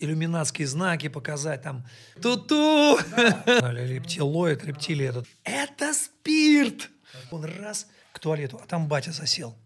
иллюминатские знаки показать, там, ту-ту, или рептилоид, рептилий этот. Это спирт! Он раз к туалету, а там батя засел.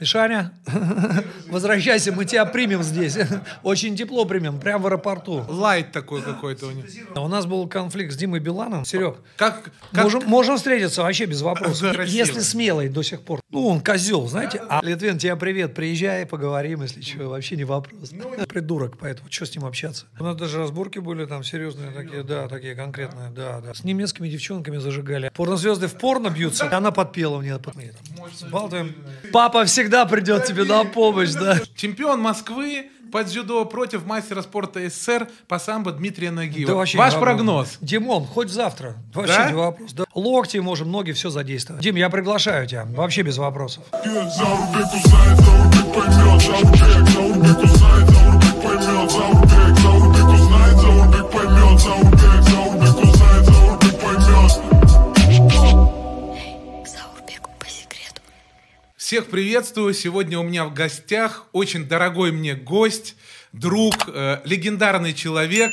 Мишаня, возвращайся, мы тебя примем здесь. Очень тепло примем, прямо в аэропорту. Лайт такой какой-то у них. У нас был конфликт с Димой Биланом. Серег, Как, как можем, можем встретиться вообще без вопросов. Красиво. Если смелый до сих пор. Ну, он козел, знаете. А Литвин, тебе привет, приезжай, поговорим, если что, вообще не вопрос. Придурок, поэтому что с ним общаться? У нас даже разборки были там серьезные такие, да, такие конкретные, да, да. С немецкими девчонками зажигали. Порнозвезды в порно бьются, она подпела мне. Мы там Болтаем. Всегда придет тебе на помощь, да. чемпион Москвы под дзюдо против мастера спорта СССР по самбо Дмитрия Нагиева. Да вообще Ваш прогноз? Димон, хоть завтра. Вообще Да? не вопрос. Да. Локти можем, ноги, все задействовать. Дим, я приглашаю тебя. Вообще без вопросов. Всех приветствую. Сегодня у меня в гостях очень дорогой мне гость, друг, э, легендарный человек,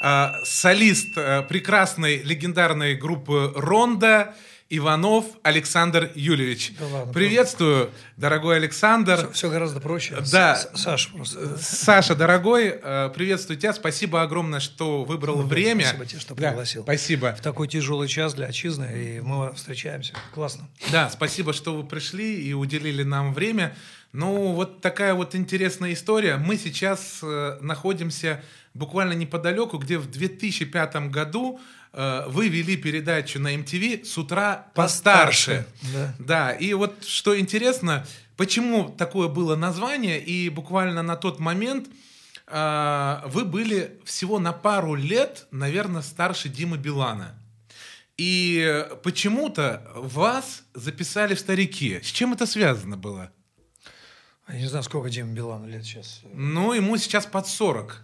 э, солист э, прекрасной легендарной группы «Ронда», Иванов Александр Юльевич. Да ладно, Приветствую, дорогой Александр. Все, гораздо проще. Да. С- Саш, просто. Саша, дорогой, э, приветствую тебя. Спасибо огромное, что выбрал время. Ну, Спасибо тебе, что Да, пригласил. спасибо. В такой тяжелый час для отчизны, и мы встречаемся. Классно. Да, спасибо, что вы пришли и уделили нам время. Ну, вот такая вот интересная история. Мы сейчас э, находимся буквально неподалеку, где в 2005 году э, вы вели передачу на MTV «С утра постарше». Да. Да, и вот что интересно, почему такое было название, и буквально на тот момент э, вы были всего на пару лет, наверное, старше Димы Билана. И почему-то вас записали в старики. С чем это связано было? Я не знаю, сколько Дима Билану лет сейчас. Ну, ему сейчас под 40.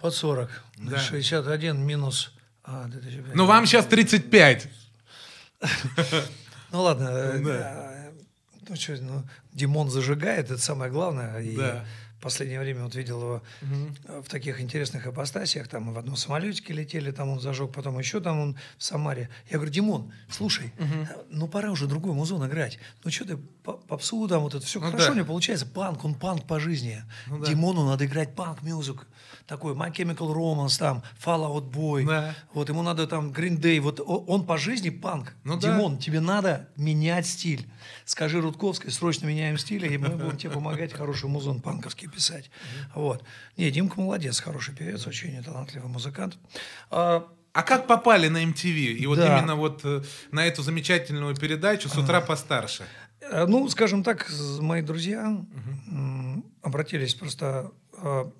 Под 40. Да. 61 минус... А, 2005. Но вам сейчас 35. Ну ладно. э, Ну, что, ну, Димон зажигает, это самое главное. Да. В последнее время вот видел его э, в таких интересных апостасиях. Там в одном самолетике летели, там он зажег, потом еще там он в Самаре. Я говорю, Димон, слушай, э, ну пора уже другой музон играть. Ну что ты, по- попсу там вот это все Ну хорошо да. у него получается. Панк, он панк по жизни. Ну да. Димону надо играть панк-мюзик. Такой My Chemical Romance, там, Fall Out Boy. Да. Вот ему надо там Green Day. Вот он по жизни панк. Ну да. Димон, тебе надо менять стиль. Скажи Рудковской, срочно меняем стиль, и мы будем тебе помогать хороший музон панковский писать. Вот. Не, Димка молодец, хороший певец, очень талантливый музыкант. А, А как попали на MTV? И вот Да. именно вот э, на эту замечательную передачу «С утра постарше». э, ну, скажем так, мои друзья м, обратились просто э,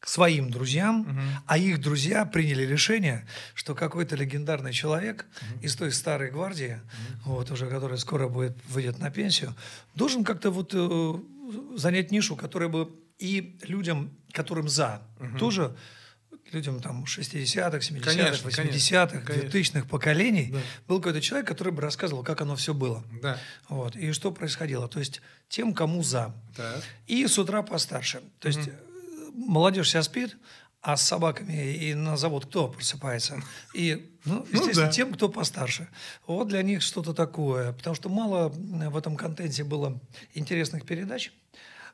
к своим друзьям, а их друзья приняли решение, что какой-то легендарный человек из той старой гвардии, вот уже который скоро будет выйдет на пенсию, должен как-то вот занять нишу, которая бы и людям, которым за, тоже людям там 60-х, 70-х, Конечно, конечно, 80-х, конечно. 2000-х поколений был какой-то человек, который бы рассказывал, как оно все было. Да. Вот, и что происходило. То есть тем, кому за. Так. И с утра постарше. То есть э, молодежь вся спит, а с собаками и на завод кто просыпается? И, ну, естественно, да. тем, кто постарше. Вот для них что-то такое. Потому что мало э, в этом контенте было интересных передач.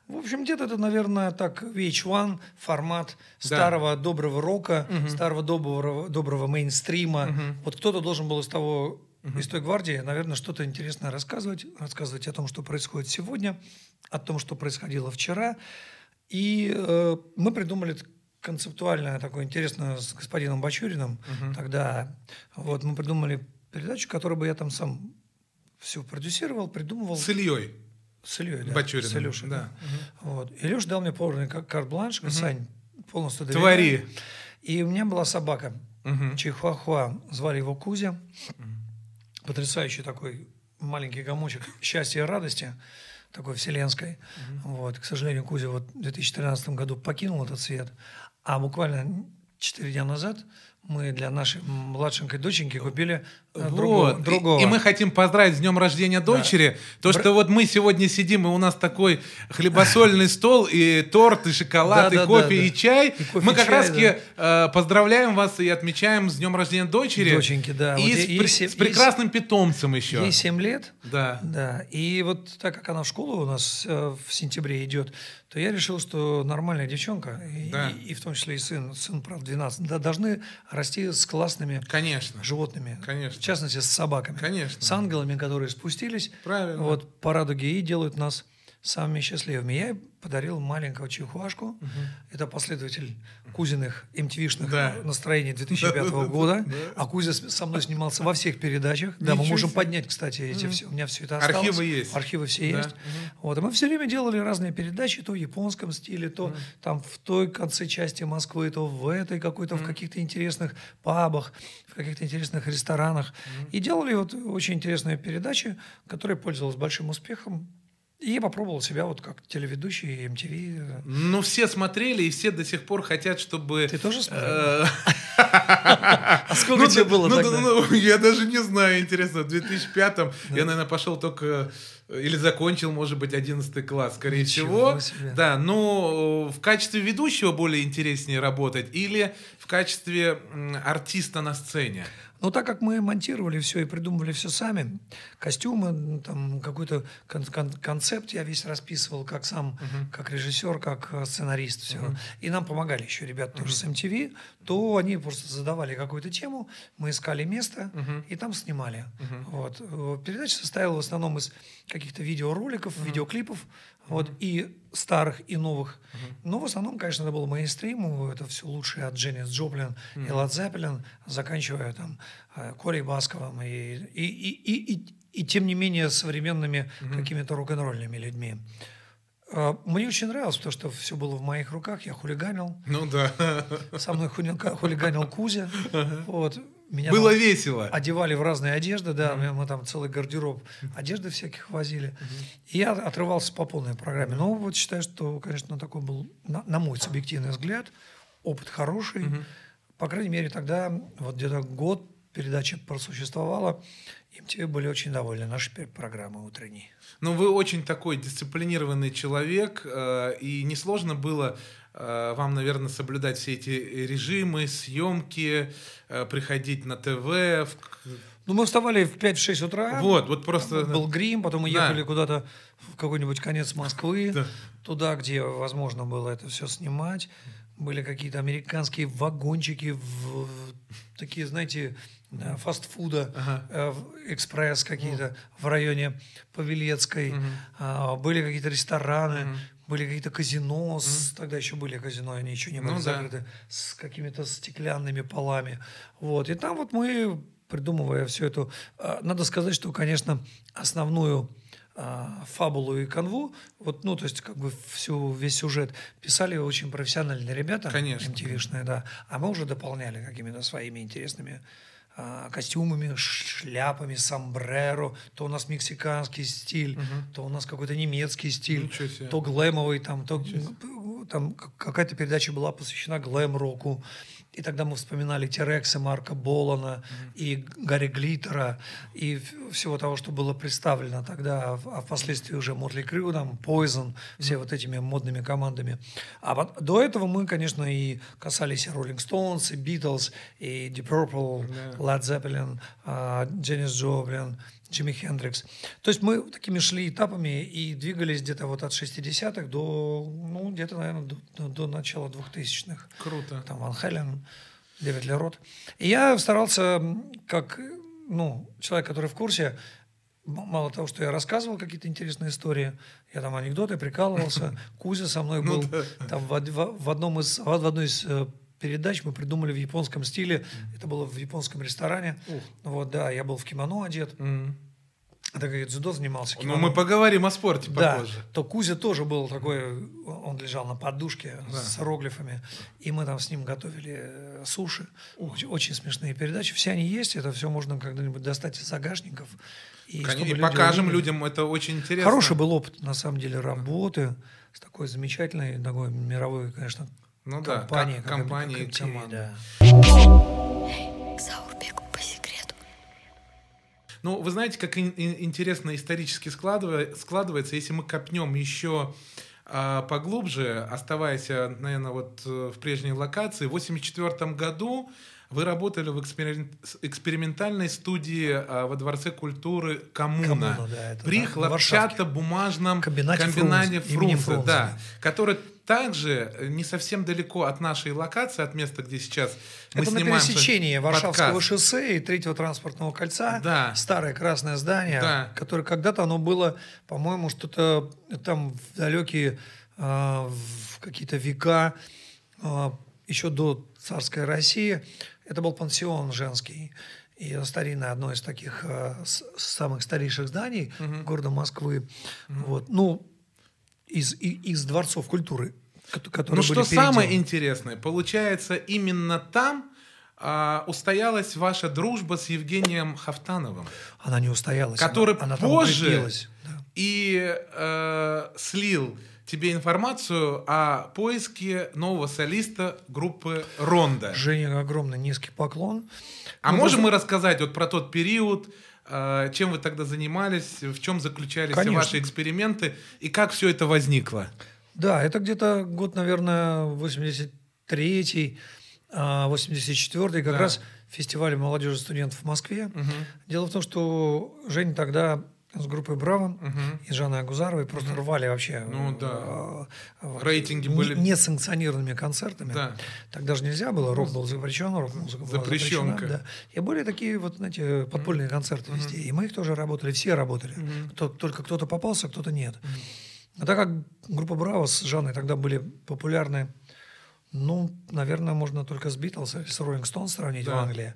В общем, где-то это, наверное, так VH1 формат старого доброго рока, старого доброго, доброго мейнстрима. Вот кто-то должен был из того из той гвардии, наверное, что-то интересное рассказывать, рассказывать о том, что происходит сегодня, о том, что происходило вчера. И э, мы придумали концептуальное такое интересное с господином Бачуриным. Тогда вот мы придумали передачу, которую бы я там сам все продюсировал, придумывал. С Ильей. С Ильей, да. Бачуриным, С Илюшей, да. да. Вот. Илюш дал мне полный кар- карт-бланш, Сань, полностью доверяю. Твори. И у меня была собака, Чихуахуа, звали его Кузя. Потрясающий такой маленький комочек счастья и радости, такой вселенской. Вот. К сожалению, Кузя вот в 2013 году покинул этот свет. А буквально 4 дня назад мы для нашей младшенькой доченьки купили э, Вот. другого. И- другого. И, мы хотим поздравить с днем рождения дочери. То, Бра- что вот мы сегодня сидим, и у нас такой хлебосольный стол, и торт, и шоколад, и кофе, да. и чай. И кофе, мы как чай, раз таки э, поздравляем вас и отмечаем с днем рождения дочери. Доченьки, да. И, Вот с, прекрасным питомцем еще. Ей 7 лет. Да. Да, и вот так как она в школу у нас э, в сентябре идет, то я решил, что нормальная девчонка, и, Да. и- и в том числе и сын, сын, правда, 12, да, должны расти с классными Конечно. животными. Конечно. В частности, с собаками. Конечно. С ангелами, которые спустились Правильно. вот, по радуге и делают нас самыми счастливыми. Я ей подарил маленького чихуашку. Это последователь Кузиных MTV-шных Да. настроений 2005 года. А Кузя со мной снимался во всех передачах. Да, мы можем себе. поднять, кстати, эти все. У меня все это осталось. Архивы есть. Архивы все Да. есть. Вот, и мы все время делали разные передачи, то в японском стиле, то там в той конце части Москвы, то в этой какой-то, в каких-то интересных пабах, в каких-то интересных ресторанах. И делали вот очень интересные передачи, которые пользовались большим успехом. И попробовал себя вот как телеведущий MTV. Ну, все смотрели, и все до сих пор хотят, чтобы... Ты тоже смотрел? э, А сколько Ну, тебе было ну, тогда? да, ну, я даже не знаю, интересно, в 2005-м я, наверное, пошел только э, или закончил, может быть, 11 класс, скорее всего. Да, но в качестве ведущего более интереснее работать или в качестве артиста на сцене? Но так как мы монтировали все и придумывали все сами, костюмы, там какой-то кон- кон- концепт я весь расписывал, как сам, как режиссер, как э, сценарист, все. И нам помогали еще ребята тоже с MTV, то они просто задавали какую-то тему, мы искали место и там снимали. Вот. Э, Передача состояла в основном из каких-то видеороликов, видеоклипов, вот, и старых, и новых. Но в основном, конечно, это был мейнстрим, это все лучшее от Дженнис Джоплин и Лад Зеппелин, заканчивая там э, Колей Басковым и, и, и, и, и, и тем не менее современными какими-то рок-н-ролльными людьми. Э, Мне очень нравилось, потому что все было в моих руках, я хулиганил, Ну да. со мной хули- хулиганил Кузя, вот. Меня Было там весело. одевали в разные одежды, да, мы, мы там целый гардероб одежды всяких возили. И я отрывался по полной программе. Но вот считаю, что, конечно, такой был, на, на мой субъективный взгляд, опыт хороший. По крайней мере, тогда, вот где-то год передача просуществовала, MTV были очень довольны нашей пер- программой утренней. Ну, вы очень такой дисциплинированный человек, э, и несложно было вам, наверное, соблюдать все эти режимы, съемки, э, приходить на ТВ. Ну, мы вставали в 5-6 утра. Вот, вот просто... Был грим, потом мы Да. ехали куда-то в какой-нибудь конец Москвы, Да. туда, где возможно было это все снимать. Были какие-то американские вагончики, в, такие, знаете, э, фастфуда, э, в- экспресс какие-то в районе Павелецкой. А, Были какие-то рестораны, были какие-то казино, с- тогда еще были казино, они еще не были Ну да. закрыты, с какими-то стеклянными полами. Вот. И там вот мы, придумывая все это, а, надо сказать, что, конечно, основную а, фабулу и канву, вот, ну, то есть, как бы всю, весь сюжет писали очень профессиональные ребята, Конечно. MTV-шные, да, а мы уже дополняли какими-то своими интересными костюмами, ш- шляпами, сомбреро, то у нас мексиканский стиль, то у нас какой-то немецкий стиль, то глэмовый, там, то там какая-то передача была посвящена глэм-року. И тогда мы вспоминали Терекса, Марка Болана и Гарри Глиттера, и всего того, что было представлено тогда, а а впоследствии уже Мотли Крю, там, Poison, все вот этими модными командами. А вот до этого мы, конечно, и касались и Rolling Stones, и Beatles, и Deep Purple, Led Zeppelin, а, Дженнис Джоплин, Джимми Хендрикс. То есть мы такими шли этапами и двигались где-то вот от 60-х до, ну, где-то, наверное, до, до- до начала 2000-х. Круто. Там Ван Хелен, Дэвид Лерот. И я старался, как ну, человек, который в курсе, мало того, что я рассказывал какие-то интересные истории, я там анекдоты прикалывался, Кузя со мной был там в одном из, в одной из э, передач мы придумали в японском стиле, это было в японском ресторане, вот, да, я был в кимоно одет, Мгм. так я дзюдо занимался. Ну, кимоно. мы поговорим о спорте Да, попозже. то Кузя тоже был такой, он лежал на подушке с иероглифами, и мы там с ним готовили э, суши. Очень, очень смешные передачи. Все они есть, это все можно когда-нибудь достать из загашников. И, Конечно, и люди покажем увидели. людям, это очень интересно. Хороший был опыт, на самом деле, работы с такой замечательной, такой мировой, конечно, Ну да, компанией. ко- как- как MTV, командой. да. Эй, к Заурбеку по секрету. Ну, вы знаете, как ин- ин- интересно исторически складывается, если мы копнем еще а, поглубже, оставаясь, наверное, вот э, в прежней локации, в 1984 году вы работали в эксперим- экспериментальной студии а, во Дворце культуры «Коммуна», «Коммуна», да, это при на- на Варшавке. хлопчато-бумажном Комбинате комбинате Фрунзе, Фрунзе, Фрунзе, да, да. который также не совсем далеко от нашей локации, от места, где сейчас мы Это на снимаем пересечении Варшавского подкаст. шоссе и третьего транспортного кольца. Да. Старое красное здание, Да. которое когда-то оно было, по-моему, что-то там в далекие а, в какие-то века, а, еще до царской России. Это был пансион женский. И старинное одно из таких с- самых старейших зданий города Москвы. Вот. Ну, из, из дворцов культуры, ко- которые Ну были что самое переделаны. интересное, получается, именно там а, устоялась ваша дружба с Евгением Хафтановым, Она не устоялась. который она, она позже и э, слил тебе информацию о поиске нового солиста группы Ронда. Жене огромный низкий поклон. А Ну, можем мы рассказать вот про тот период, э, чем вы тогда занимались, в чем заключались Конечно. ваши эксперименты и как все это возникло? Да, это где-то год, наверное, 83-й, а, 84-й, как Да. раз фестиваль молодежи студентов в Москве. Дело в том, что Женя тогда с группой «Браво» и Жанной Агузаровой просто рвали вообще Ну э, да. э, Рейтинги не- были- несанкционированными концертами. Да. Тогда же нельзя было, рок был запрещен, рок-музыка была запрещена. Да. И были такие вот, знаете, подпольные концерты везде. И мы их тоже работали, все работали. Кто- только кто-то попался, кто-то нет. А так как группа «Браво» с Жанной тогда были популярны, ну, наверное, можно только с «Битлз» или с «Роллинг Стоун» сравнить Да. в Англии.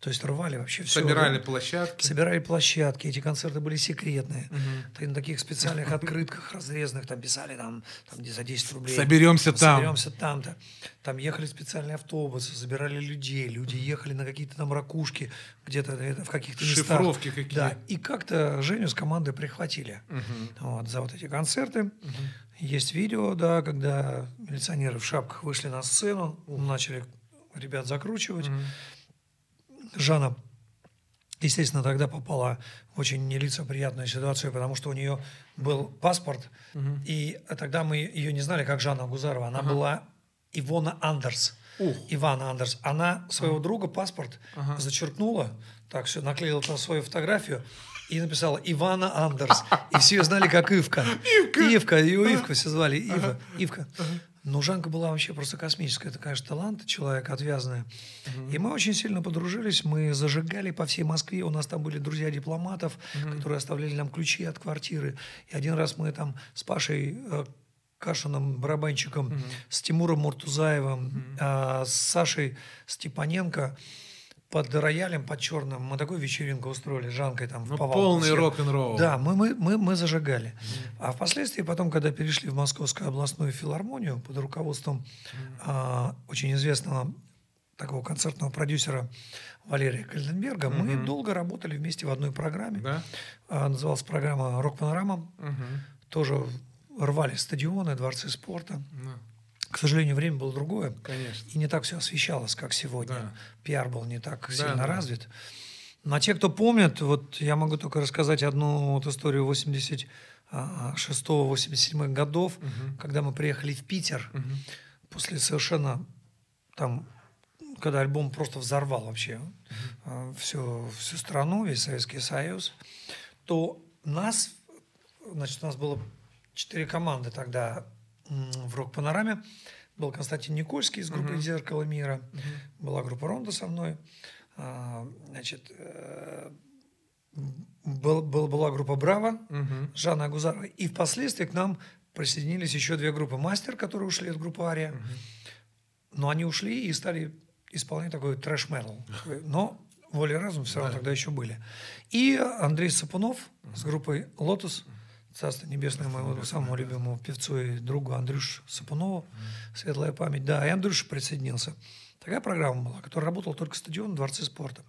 То есть рвали вообще все. Собирали площадки. Собирали площадки, эти концерты были секретные. Ты на таких специальных открытках разрезанных там писали там, там где за 10 рублей. Соберемся там. Соберемся там-то. Там ехали специальные автобусы, забирали людей. Люди ехали на какие-то там ракушки, где-то в каких-то местах. Шифровки какие. Да, и как-то Женю с командой прихватили вот, за вот эти концерты. Есть видео, да, когда милиционеры в шапках вышли на сцену, начали ребят закручивать. Жанна, естественно, тогда попала в очень нелицеприятную ситуацию, потому что у нее был паспорт, и тогда мы ее не знали как Жанна Гузарова. Она была Ивона Андерс. Ух. Ивана Андерс. Она своего друга паспорт зачеркнула, так все, наклеила там свою фотографию и написала Ивана Андерс. И все ее знали как Ивка. Ивка. Ивка, ее Ивка все звали. Ива, Ивка. Но Жанка была вообще просто космическая. Это, конечно, талант, человек отвязный. И мы очень сильно подружились. Мы зажигали по всей Москве. У нас там были друзья дипломатов, которые оставляли нам ключи от квартиры. И один раз мы там с Пашей э, Кашиным, барабанщиком, с Тимуром Муртузаевым, а, с Сашей Степаненко под роялем, под черным. Мы такую вечеринку устроили с Жанкой там в Ну, повалку полный рок-н-ролл. Да, мы, мы, мы, мы зажигали. А впоследствии, потом, когда перешли в Московскую областную филармонию под руководством а, очень известного такого концертного продюсера Валерия Кальденберга, мы долго работали вместе в одной программе. Да? А, называлась программа «Рок-панорама». Мгм. Тоже рвали стадионы, дворцы спорта. Да, К сожалению, время было другое. Конечно. И не так все освещалось, как сегодня. Да. Пиар был не так Да, сильно да. развит. Но те, кто помнит, вот я могу только рассказать одну вот историю 86-87 годов, когда мы приехали в Питер, после совершенно там, когда альбом просто взорвал вообще э, всю, всю страну, весь Советский Союз, то нас, значит, у нас было четыре команды тогда в рок-панораме. Был Константин Никольский из группы «Зеркало мира», была группа «Ронда» со мной, а, значит, э, был, был- была группа «Браво», Мгм. Жанна Агузарова. И впоследствии к нам присоединились еще две группы «Мастер», которые ушли от группы «Ария». Но они ушли и стали исполнять такой трэш-метал. Но воля и разум все равно тогда еще были. И Андрей Сапунов с группой «Лотос», царство небесное моему самому любимому певцу и другу Андрюш Сапунову, светлая память. Да, и Андрюша присоединился. Такая программа была, которая работала только стадион, дворцы спорта.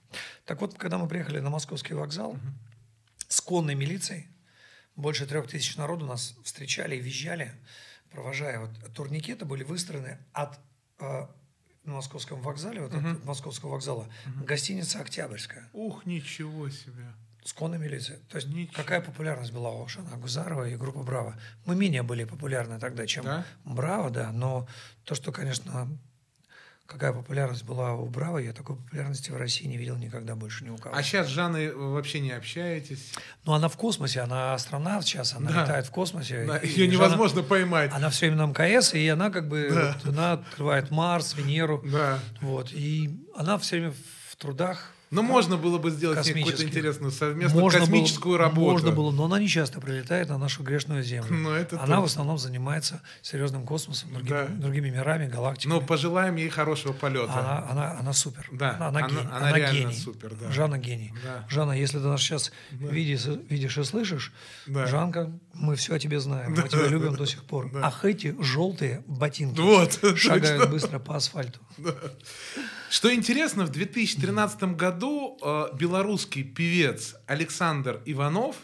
Так вот, когда мы приехали на московский вокзал с конной милицией, больше трех тысяч народу нас встречали и визжали, провожая. Вот турникеты были выстроены от э, на московском вокзале, вот от московского вокзала, гостиница Октябрьская Ух, ничего себе. С конной милицией. То есть Ничего. какая популярность была у Шана Гузарова и группы Браво. Мы менее были популярны тогда, чем Да? Браво, да, но то, что, конечно, какая популярность была у Браво, я такой популярности в России не видел никогда больше ни у кого. А сейчас с Жанной вообще не общаетесь? Ну, она в космосе, она астронавт сейчас, она Да. летает в космосе. Да, ее Жанна- невозможно поймать. Она все время на МКС, и она как бы, вот, она открывает Марс, Венеру, Да. вот, и она все время в трудах. Ну, можно было бы сделать какую-то интересную совместную Можно космическую было, работу. Можно было, но она не часто прилетает на нашу грешную землю. Ну, это она в точно. основном занимается серьезным космосом, другими, Да. другими мирами, галактиками. Ну, пожелаем ей хорошего полета. Она, она, она супер. Да, она, она она- гений. она реально гений. супер, да. Жанна гений. Да. Жанна, если ты нас сейчас видишь, видишь и слышишь, Да. Жанка, мы все о тебе знаем, мы тебя любим до сих пор. Ах, эти желтые ботинки Вот, шагают точно. быстро по асфальту. Что интересно, в 2013 году э, белорусский певец Александр Иванов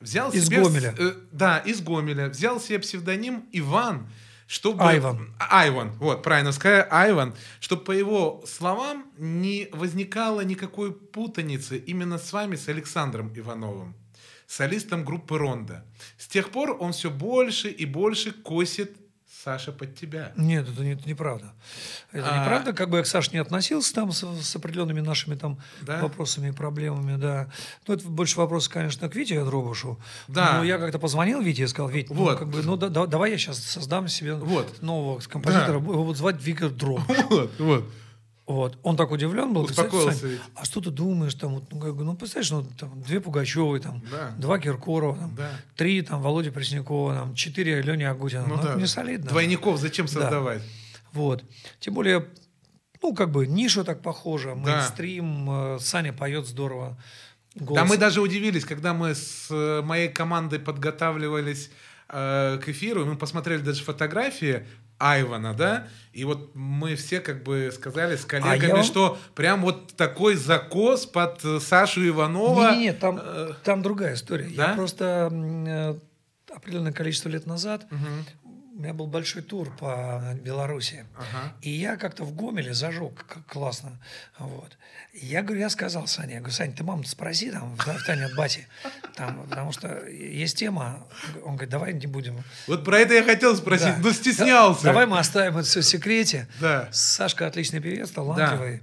взял Из себе... Гомеля. э, да, из Гомеля. Взял себе псевдоним Иван, чтобы... Айван. А- Айван, вот, правильно сказать, Айван, чтобы, по его словам, не возникало никакой путаницы именно с вами, с Александром Ивановым, солистом группы «Ронда». С тех пор он все больше и больше косит Саша под тебя. Нет, это, не- это неправда. Это А- неправда, как бы я к Саше не относился там с, с определенными нашими там Да? вопросами и проблемами, да. Ну, это больше вопрос, конечно, к Вите Дробушу. Да. Но я как-то позвонил Вите и сказал, Вить, ну, Вот. как бы, ну, да- да- давай я сейчас создам себе Вот. нового композитора, его будут звать Виктор Дробуш. Вот, вот. Вот. Он так удивлен был. Успокоился «Сань, ведь. а что ты думаешь? Там, вот, ну, как ну, представляешь, ну, там, две Пугачевой, там, Да. два Киркорова, там, Да. три там, Володя Преснякова, там, четыре Лени Агутина. Ну, это не солидно. Двойников зачем создавать? Вот. Тем более, ну, как бы, ниша так похожа, мейнстрим, э, Саня поет здорово. Да Голос- мы даже удивились, когда мы с э, моей командой подготавливались э, к эфиру, мы посмотрели даже фотографии Айвана, да, и вот мы все как бы сказали с коллегами, А вам- что прям вот такой закос под э, Сашу Иванова. Не-не-не, там, э, там другая история. да? Я просто э, определенное количество лет назад у меня был большой тур по Беларуси. Ага. И я как-то в Гомеле зажег классно. Вот. Я говорю, я сказал Сане, я говорю, Сань, ты маму спроси там, в в тайне бати, там, потому что есть тема. Он говорит, давай не будем. Вот про это я хотел спросить, Да. но стеснялся. Да- Давай мы оставим это все в секрете. Да. Сашка отличный певец, талантливый.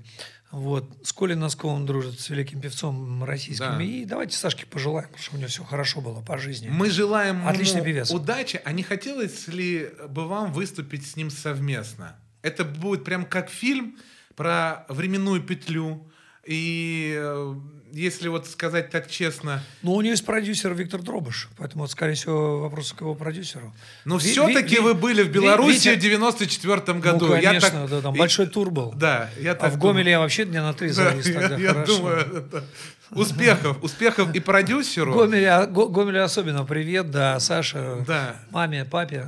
Вот. С Колей Носковым дружит, с великим певцом российским. Да. И давайте Сашке пожелаем, потому что у него все хорошо было по жизни. Мы желаем Отличный ему певец. удачи. А не хотелось ли бы вам выступить с ним совместно? Это будет прям как фильм про временную петлю. И э, если вот сказать так честно, Но у него есть продюсер Виктор Дробыш, поэтому, вот, скорее всего, вопрос к его продюсеру. но Ви- все-таки Ви- вы были в Ви- Беларуси Витя- в 94 году. Ну, Я конечно, так- да, там большой тур был. Да, я А так в думаю. Гомеле я вообще дня на три Да, завис я, тогда. я хорошо. думаю, это- успехов, успехов и продюсеру. Гомеле, а, Го- Гомеле особенно привет, да, Саша, Да. маме, папе,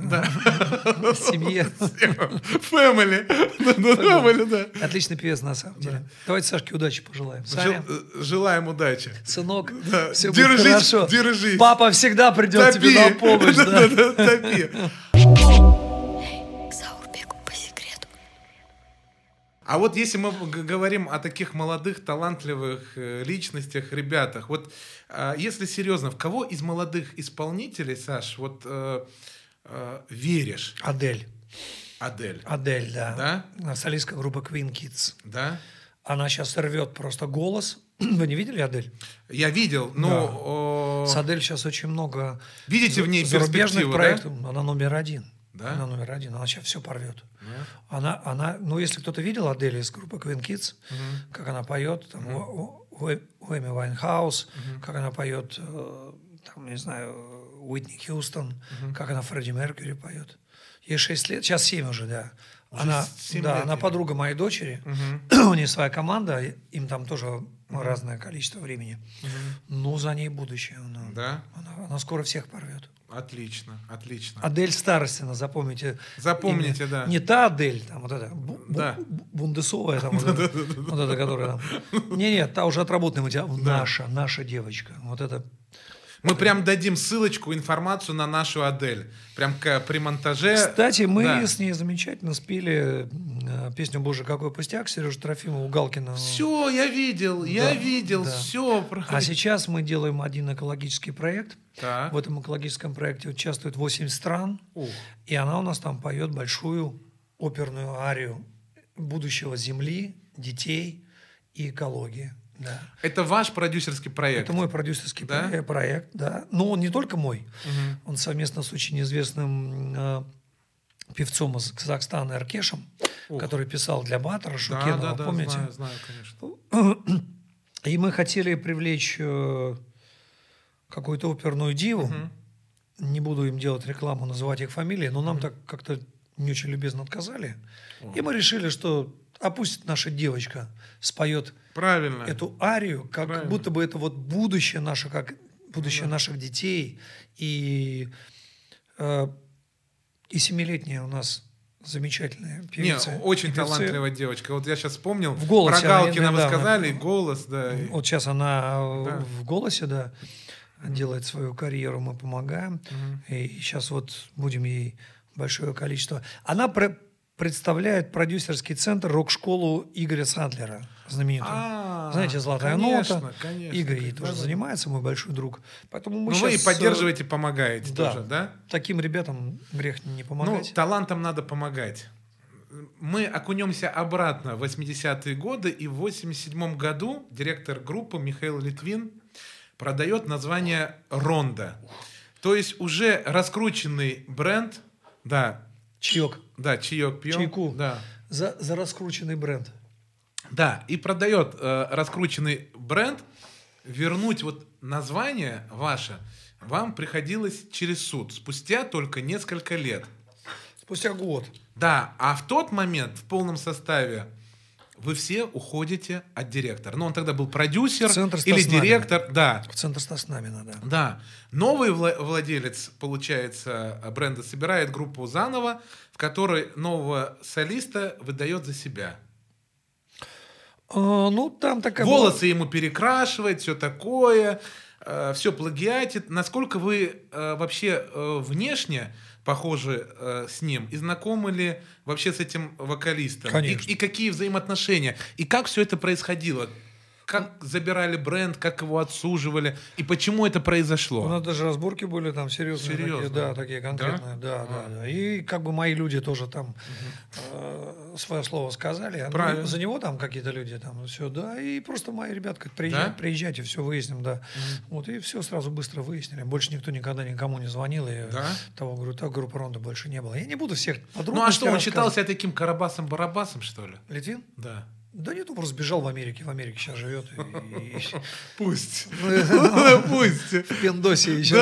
семье. Фэмили. Фэмили, да. Отличный певец, на самом деле. Давайте Сашке удачи пожелаем. Э, Желаем удачи. сынок, Да. все Держись, будет хорошо. держись. Папа всегда придет тебе на помощь. да. Топи. А вот если мы говорим о таких молодых, талантливых э, личностях, ребятах, вот а, если серьезно, в кого из молодых исполнителей, Саш, вот э, э, веришь? Адель. Адель, Адель, да. Да? Солистка группы Queen Kids. да? Она сейчас рвет просто голос. Вы не видели Адель? Я видел, но... С о, Адель сейчас очень много Видите в ней зарубежных перспективу, да? проектов. Она номер один. Да? Она номер один. Она сейчас все порвет. Она, она, ну, если кто-то видел Адель из группы Queen Kids, как она поет, там, у, у- у у Эми Вайнхаус, как она поет, э, там, не знаю, Уитни Хьюстон, как она Фредди Меркьюри поет. Ей 6 лет, сейчас 7 уже, да. она, семь да, лет она подруга моей дочери. У нее своя команда, им там тоже разное количество времени. Ну, за ней будущее. Она, Да? она, она скоро всех порвет. Отлично, отлично. Адель Старостина, запомните. Запомните, имя. да. Не та Адель, там вот эта, бу- Да. бу- бундесовая, там, вот, эта, вот эта, которая там. Не-не, та уже отработанная, у тебя наша, наша девочка. Вот это Мы прям дадим ссылочку, информацию на нашу Адель. Прям к, при монтаже. Кстати, мы Да. с ней замечательно спели э, песню «Боже, какой пустяк» Сережа Трофимова, Галкина. Все, я видел, я Да, видел, да. все. А сейчас мы делаем один экологический проект. Так. В этом экологическом проекте участвует 8 стран. Ух. И она у нас там поет большую оперную арию будущего Земли, детей и экологии. Да. Это ваш продюсерский проект. Это мой продюсерский Да? про- проект, да. Но он не только мой. Он совместно с очень известным э, певцом из Казахстана Эркешем, Ух. который писал для Батора, Да, Шукенова, да, да, помните? знаю, знаю, конечно. И мы хотели привлечь э, какую-то оперную диву. Не буду им делать рекламу, называть их фамилии, но нам так как-то не очень любезно отказали. И мы решили, что а пусть наша девочка споет Правильно. эту арию, как Правильно. будто бы это вот будущее наше, как будущее наших детей. И, э, и семилетняя у нас замечательная Не, певица. очень и певцы. талантливая девочка. Вот я сейчас вспомнил. В голосе Про Галкина вы сказали, голос, да. Вот сейчас она Да. в голосе, да, делает свою карьеру, мы помогаем. И сейчас вот будем ей большое количество. Она пре- представляет продюсерский центр рок-школу Игоря Сандлера, знаменитую. А, Знаете, «Золотая конечно, нота». конечно, Игорь ей тоже занимается, мой большой друг. Поэтому мы Ну вы и э, поддерживаете, помогаете да. тоже, да? Таким ребятам грех не Ну, помогать. талантам надо помогать. Мы окунемся обратно в 80-е годы, и в 87 году директор группы Михаил Литвин продает название «Ронда». То есть уже раскрученный бренд, да, Чаек. да, чаек пьем. Чайку. Да. За, за раскрученный бренд. Да, и продает э, раскрученный бренд. Вернуть вот название ваше вам приходилось через суд, спустя только несколько лет. Спустя год. Да, а в тот момент в полном составе вы все уходите от директора. Ну, он тогда был продюсер Центр или Стаснамина. директор, да. В центр Стаснамина, да. Да. Новый вла- владелец, получается, бренда собирает группу заново, в которой нового солиста выдает за себя. А, ну, там такая была- Волосы ему перекрашивает, все такое, все плагиатит. Насколько вы э, вообще э, внешне похожи э, с ним? И знакомы ли вообще с этим вокалистом? Конечно. И, и какие взаимоотношения? И как все это происходило? Как забирали бренд, как его отсуживали? И почему это У произошло? нас даже разборки были там серьезные. Серьезно? Такие, да, такие конкретные. Да? Да, да, И как бы мои люди тоже там э, свое слово сказали. а Правильно. За него там какие-то люди там все, да. И просто мои ребята говорят, приезжай, Да? приезжайте, все выясним, да. Вот и все сразу быстро выяснили. Больше никто никогда никому не звонил. И Да? того, говорю, так группы Ронда больше не было. Я не буду всех Ну а что, он рассказывать. считал себя таким Карабасом-Барабасом, что ли? Литвин? Да. Да нет, он просто сбежал в Америке. В Америке сейчас живет. Пусть. Ну, Пусть. в Пиндосе еще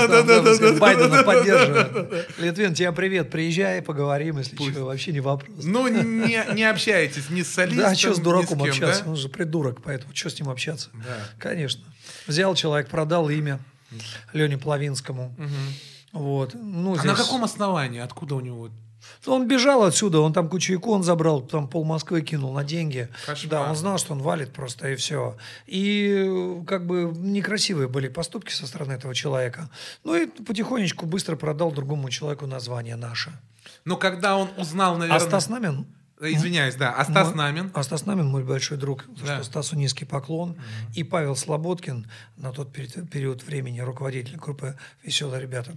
Байдена поддерживает. Литвин, тебе привет, приезжай, поговорим, если что, вообще не вопрос. Ну, не, не общаетесь ни с солистом, Да, а что с дураком общаться? Он же придурок, поэтому что с ним общаться? Конечно. Взял человек, продал имя Лене Плавинскому. Вот. Ну, А здесь- на каком основании? Откуда у него? Он бежал отсюда, он там кучу икон забрал, там пол Москвы кинул на деньги. Кошмар. Да, он знал, что он валит просто, и все. И э, как бы некрасивые были поступки со стороны этого человека. Ну и потихонечку быстро продал другому человеку название наше. Но когда он узнал, наверное... А Стас Намин? Извиняюсь, да. А Стас мой- Намин? А Стас Намин мой большой друг, Да. что Стасу низкий поклон. И Павел Слободкин, на тот период, времени руководитель группы «Веселые ребята»,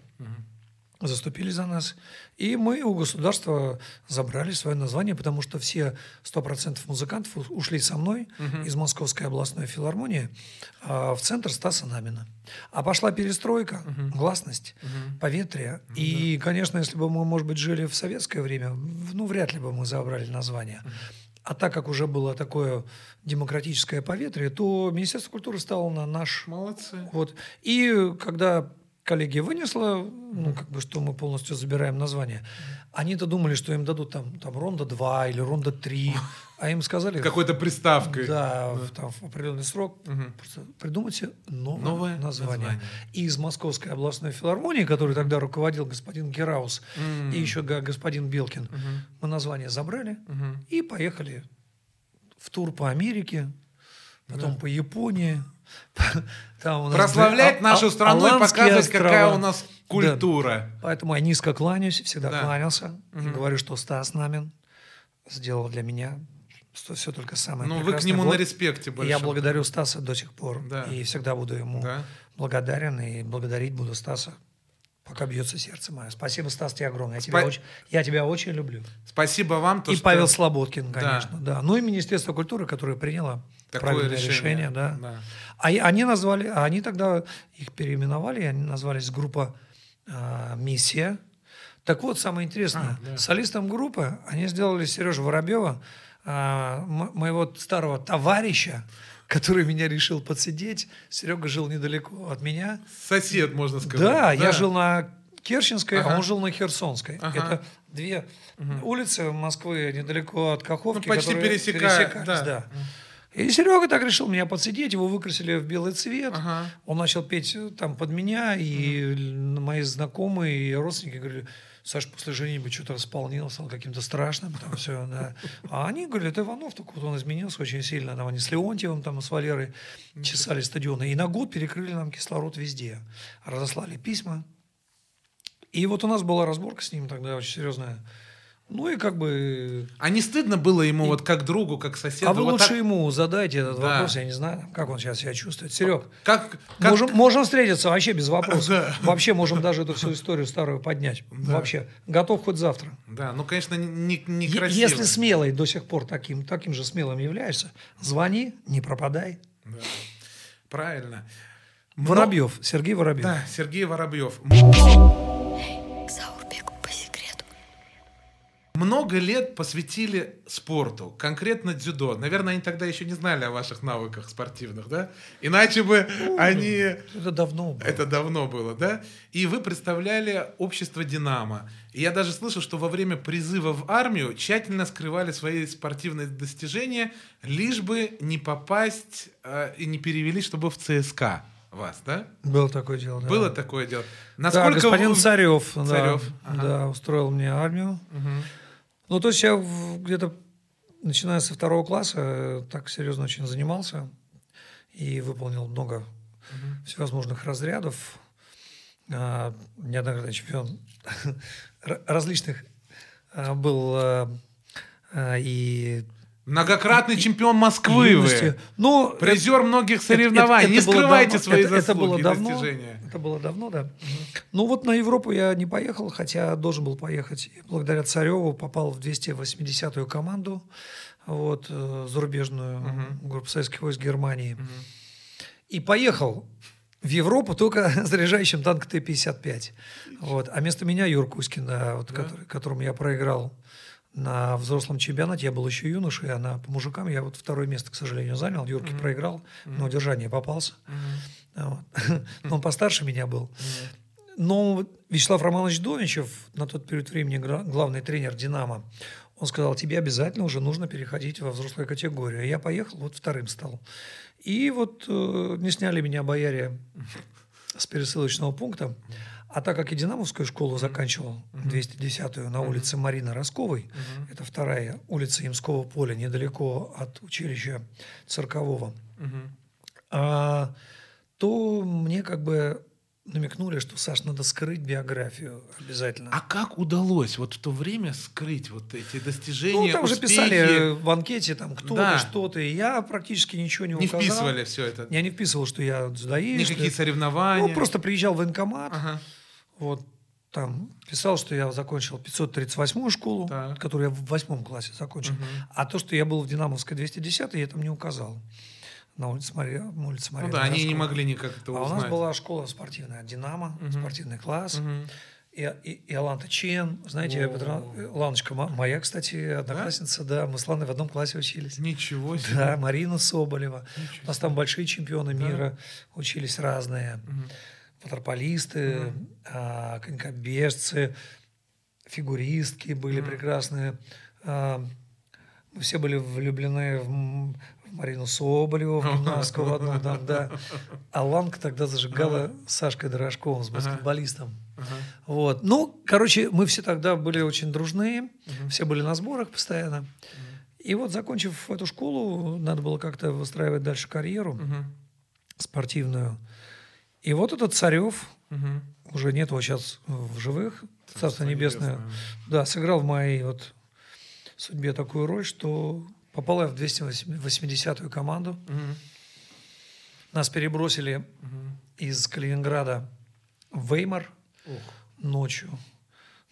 заступили за нас. И мы у государства забрали свое название, потому что все 100% музыкантов ушли со мной из Московской областной филармонии а, в центр Стаса Намина. А пошла перестройка, гласность, поветрие. И, конечно, если бы мы, может быть, жили в советское время, ну, вряд ли бы мы забрали название. А так как уже было такое демократическое поветрие, то Министерство культуры стало на наш Молодцы. вот. И когда коллегия вынесла, ну, как бы, что мы полностью забираем название, они-то думали, что им дадут там, там ронда 2 или ронда 3, а им сказали... Какой-то приставкой. Да, в, там, в определенный срок просто придумайте новое, Новое название. название. И из Московской областной филармонии, который тогда руководил господин Гераус и еще господин Белкин, мы название забрали и поехали в тур по Америке. Потом по Японии. Там у нас Прославлять нашу а- страну и показывать, острова. какая у нас Да. культура. Поэтому я низко кланяюсь, всегда Да. кланялся. И говорю, что Стас Намин сделал для меня все только самое Ну, вы к нему Бл- на респекте и большом. Я благодарю Стаса до сих пор. Да. И всегда буду ему Да. благодарен. И благодарить буду Стаса, пока бьется сердце мое. Спасибо, Стас, тебе огромное. Я тебя, Спа- очень, я тебя очень люблю. Спасибо вам. то, и что Павел Слободкин, Да. конечно. Да. Ну и Министерство культуры, которое приняло Такое правильное решение, решение. да. да. А они назвали, а они тогда их переименовали, они назвались группа а, «Миссия». Так вот, самое интересное, А, да. солистом группы они сделали Сережу Воробьева, м- моего старого товарища, который меня решил подсидеть. Серега жил недалеко от меня. Сосед, можно сказать. Да, я жил на Керченской, Ага. а он жил на Херсонской. Ага. Это две улицы Москвы недалеко от Каховки, Ну, почти которые пересекались, да. да. И Серега так решил меня подсидеть, его выкрасили в белый цвет. Ага. Он начал петь э, там под меня, и л- мои знакомые и родственники говорили, Саш, после женитьбы что-то располнил, стал каким-то страшным. Там все, да. А они говорят, это Иванов, только вот он изменился очень сильно. Там они с Леонтьевым, там, с Валерой чесали стадионы. И на год перекрыли нам кислород везде. Разослали письма. И вот у нас была разборка с ним тогда очень серьезная. Ну и как бы... А не стыдно было ему вот как другу, как соседу? а вы вот лучше так- ему задайте этот Да. вопрос, я не знаю, как он сейчас себя чувствует. Серег, Как, как- можем, можем встретиться вообще без вопросов. Да. Вообще можем даже эту всю историю старую поднять. Вообще. Готов хоть завтра. Да, ну, конечно, не, Е- некрасиво. Если смелый до сих пор таким, таким же смелым являешься, звони, не пропадай. Да. Правильно. Воробьев, Сергей Воробьев. Да, Сергей Воробьев. Много лет посвятили спорту, конкретно дзюдо. Наверное, они тогда еще не знали о ваших навыках спортивных, да? Иначе бы они... Это давно было. Это давно было, да? И вы представляли общество «Динамо». И я даже слышал, что во время призыва в армию тщательно скрывали свои спортивные достижения, лишь бы не попасть э, и не перевели, чтобы в ЦСКА вас, да? Было такое дело, да. Было такое дело. Да, Насколько господин вы- Царев, да, Царев, ага. да, устроил мне армию. Мгм. Ну, то есть я где-то, начиная со второго класса, э, так серьезно очень занимался и выполнил много всевозможных разрядов. А, Неоднократный чемпион различных а, был а, и Многократный чемпион Москвы юности. вы. Ну, Призер многих это- соревнований. это- не это было скрывайте давно- свои это, это заслуги было и давно, достижения. Это было давно, да. Ну вот на Европу я не поехал, хотя должен был поехать. И благодаря Цареву попал в 280-ю команду, вот, э, зарубежную группу советских войск Германии. И поехал в Европу только заряжающим танк Т-55. Вот. А вместо меня Юр Кузькин, да, вот, который- которому я проиграл на взрослом чемпионате. Я был еще юношей, а на, по мужикам я вот второе место, к сожалению, занял. Юрке проиграл, на удержание попался. Вот. Но Он постарше меня был. Но Вячеслав Романович Доничев, на тот период времени главный тренер «Динамо», он сказал, тебе обязательно уже нужно переходить во взрослую категорию. Я поехал, вот вторым стал. И вот э, не сняли меня бояре с пересылочного пункта. А так как я Динамовскую школу заканчивал, 210-ю, на улице Марины Росковой, это вторая улица Имского поля, недалеко от училища Циркового, а, то мне как бы намекнули, что, Саш, надо скрыть биографию обязательно. А как удалось вот в то время скрыть вот эти ну, достижения, там же успехи? писали в анкете, там, кто Да. ты, что ты. Я практически ничего не Не указал. вписывали все это? Я не вписывал, что я дзюдоист. Никакие что- соревнования? Ну, просто приезжал в военкомат, Ага. Вот там писал, что я закончил 538-ю школу, Так. которую я в восьмом классе закончил. А то, что я был в Динамовской 210 я там не указал. На улице Мария, на улице Марии Ну да, они не могли никак это А у узнать. нас была школа спортивная «Динамо», спортивный класс. И, и, и Аланта Чен, знаете, О. Петра- Ланочка мо- моя, кстати, одноклассница, да? мы с Ланой в одном классе учились. Ничего себе. Да, Марина Соболева. У нас там большие чемпионы мира учились разные. Ватерполисты, а, конькобежцы, фигуристки были прекрасные. А, мы все были влюблены в, в Марину Соболеву, в гимнастку в одну, там, да. А Ланка тогда зажигала с Сашкой Дорожковым, с баскетболистом. Вот. Ну, короче, мы все тогда были очень дружные, все были на сборах постоянно. И вот, закончив эту школу, надо было как-то выстраивать дальше карьеру Мгм. спортивную. И вот этот Царев, Мгм. уже нет его сейчас в живых, Царство Царство Небесное, Небесное. да, сыграл в моей вот судьбе такую роль, что попал я в 280-ю команду. Мгм. Нас перебросили Мгм. из Калининграда в Веймар Ох. ночью.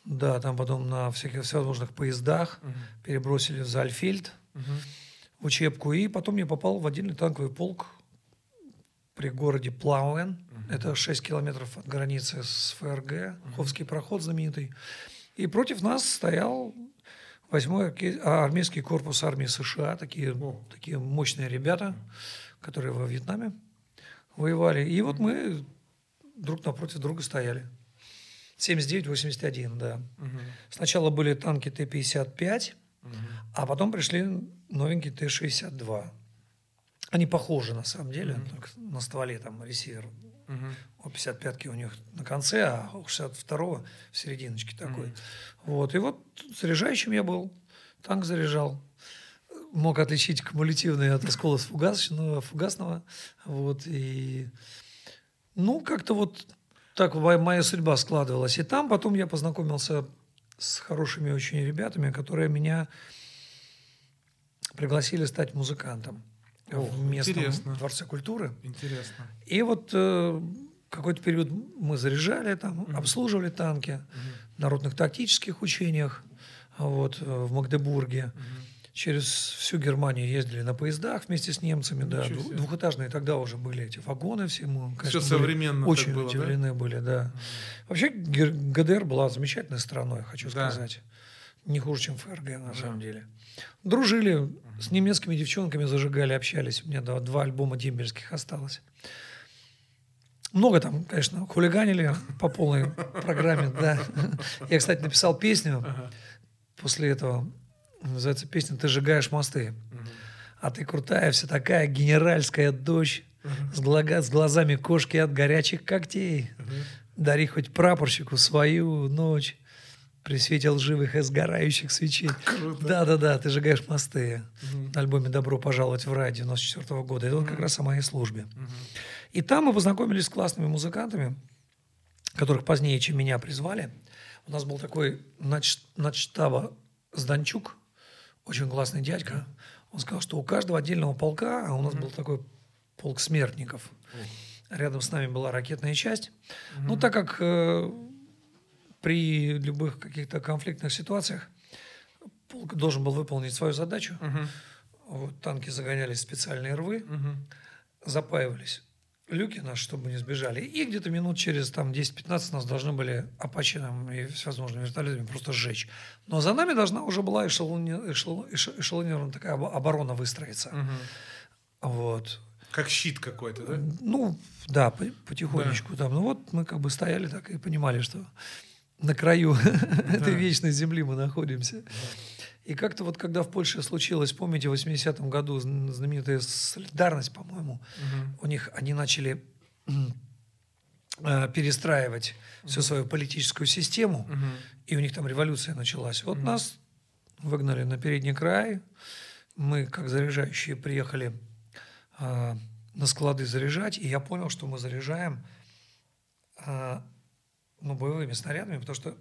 Да, там потом на всяких всевозможных поездах Мгм. перебросили в Зальфельд, Мгм. в учебку. И потом я попал в отдельный танковый полк при городе Плауэн. Это 6 километров от границы с ФРГ, Ховский проход знаменитый. И против нас стоял 8 армейский корпус армии США, такие, О. такие мощные ребята, которые во Вьетнаме воевали. И вот мы друг напротив друга стояли. 79-81, да. Мгм. Сначала были танки Т-55, Мгм. а потом пришли новенькие Т-62. Они похожи на самом деле, только на стволе там ресивер. Мгм. У 55-ки у них на конце, а у 62-го в серединочке такой. Вот. И вот заряжающим я был. Танк заряжал. Мог отличить кумулятивный от оскола фугасного, фугасного. Вот. И, ну, как-то вот так моя судьба складывалась. И там потом я познакомился с хорошими очень ребятами, которые меня пригласили стать музыкантом Ох, в местном интересно. дворце культуры. Интересно. И вот э, какой-то период мы заряжали там, обслуживали танки на ротных тактических учениях вот, э, в Магдебурге. Через всю Германию ездили на поездах вместе с немцами, да. Ничего Дву- себе. Двухэтажные тогда уже были эти вагоны все. Мы, конечно, были современно Очень было, да? удивлены были, да. Вообще Гер- ГДР была замечательной страной, хочу Да. сказать. Не хуже, чем ФРГ, на самом деле. Дружили, с немецкими девчонками зажигали, общались. У меня два, два альбома дембельских осталось. Много там, конечно, хулиганили по полной программе, да. Я, кстати, написал песню после этого. Называется песня «Ты сжигаешь мосты». А ты крутая, вся такая генеральская дочь, с, глага- с глазами кошки от горячих когтей. Дари хоть прапорщику свою ночь при свете лживых и сгорающих свечей. Да-да-да, ты сжигаешь мосты. На альбоме «Добро пожаловать в рай» 94 года. Это вот как раз о моей службе. И там мы познакомились с классными музыкантами, которых позднее, чем меня, призвали. У нас был такой нач- начштаба Зданчук, очень классный дядька. Он сказал, что у каждого отдельного полка, а у нас был такой полк смертников, рядом с нами была ракетная часть. Ну, так как э, при любых каких-то конфликтных ситуациях полк должен был выполнить свою задачу, вот, танки загонялись в специальные рвы, запаивались люки наши, чтобы не сбежали. И где-то минут через там, 10-15 нас должны были Апачи нам и всевозможными вертолетами просто сжечь. Но за нами должна уже была эшелони- эшело- эш- эшелонированная такая обо- оборона выстроиться. Вот. Как щит какой-то, да? Ну, да, по- потихонечку там. Ну вот мы как бы стояли так и понимали, что на краю этой вечной земли мы находимся. И как-то вот когда в Польше случилось, помните, в 80-м году зн- знаменитая солидарность, по-моему, у них они начали э, перестраивать всю свою политическую систему, и у них там революция началась. Вот нас выгнали на передний край, мы, как заряжающие, приехали а, на склады заряжать, и я понял, что мы заряжаем а, ну, боевыми снарядами, потому что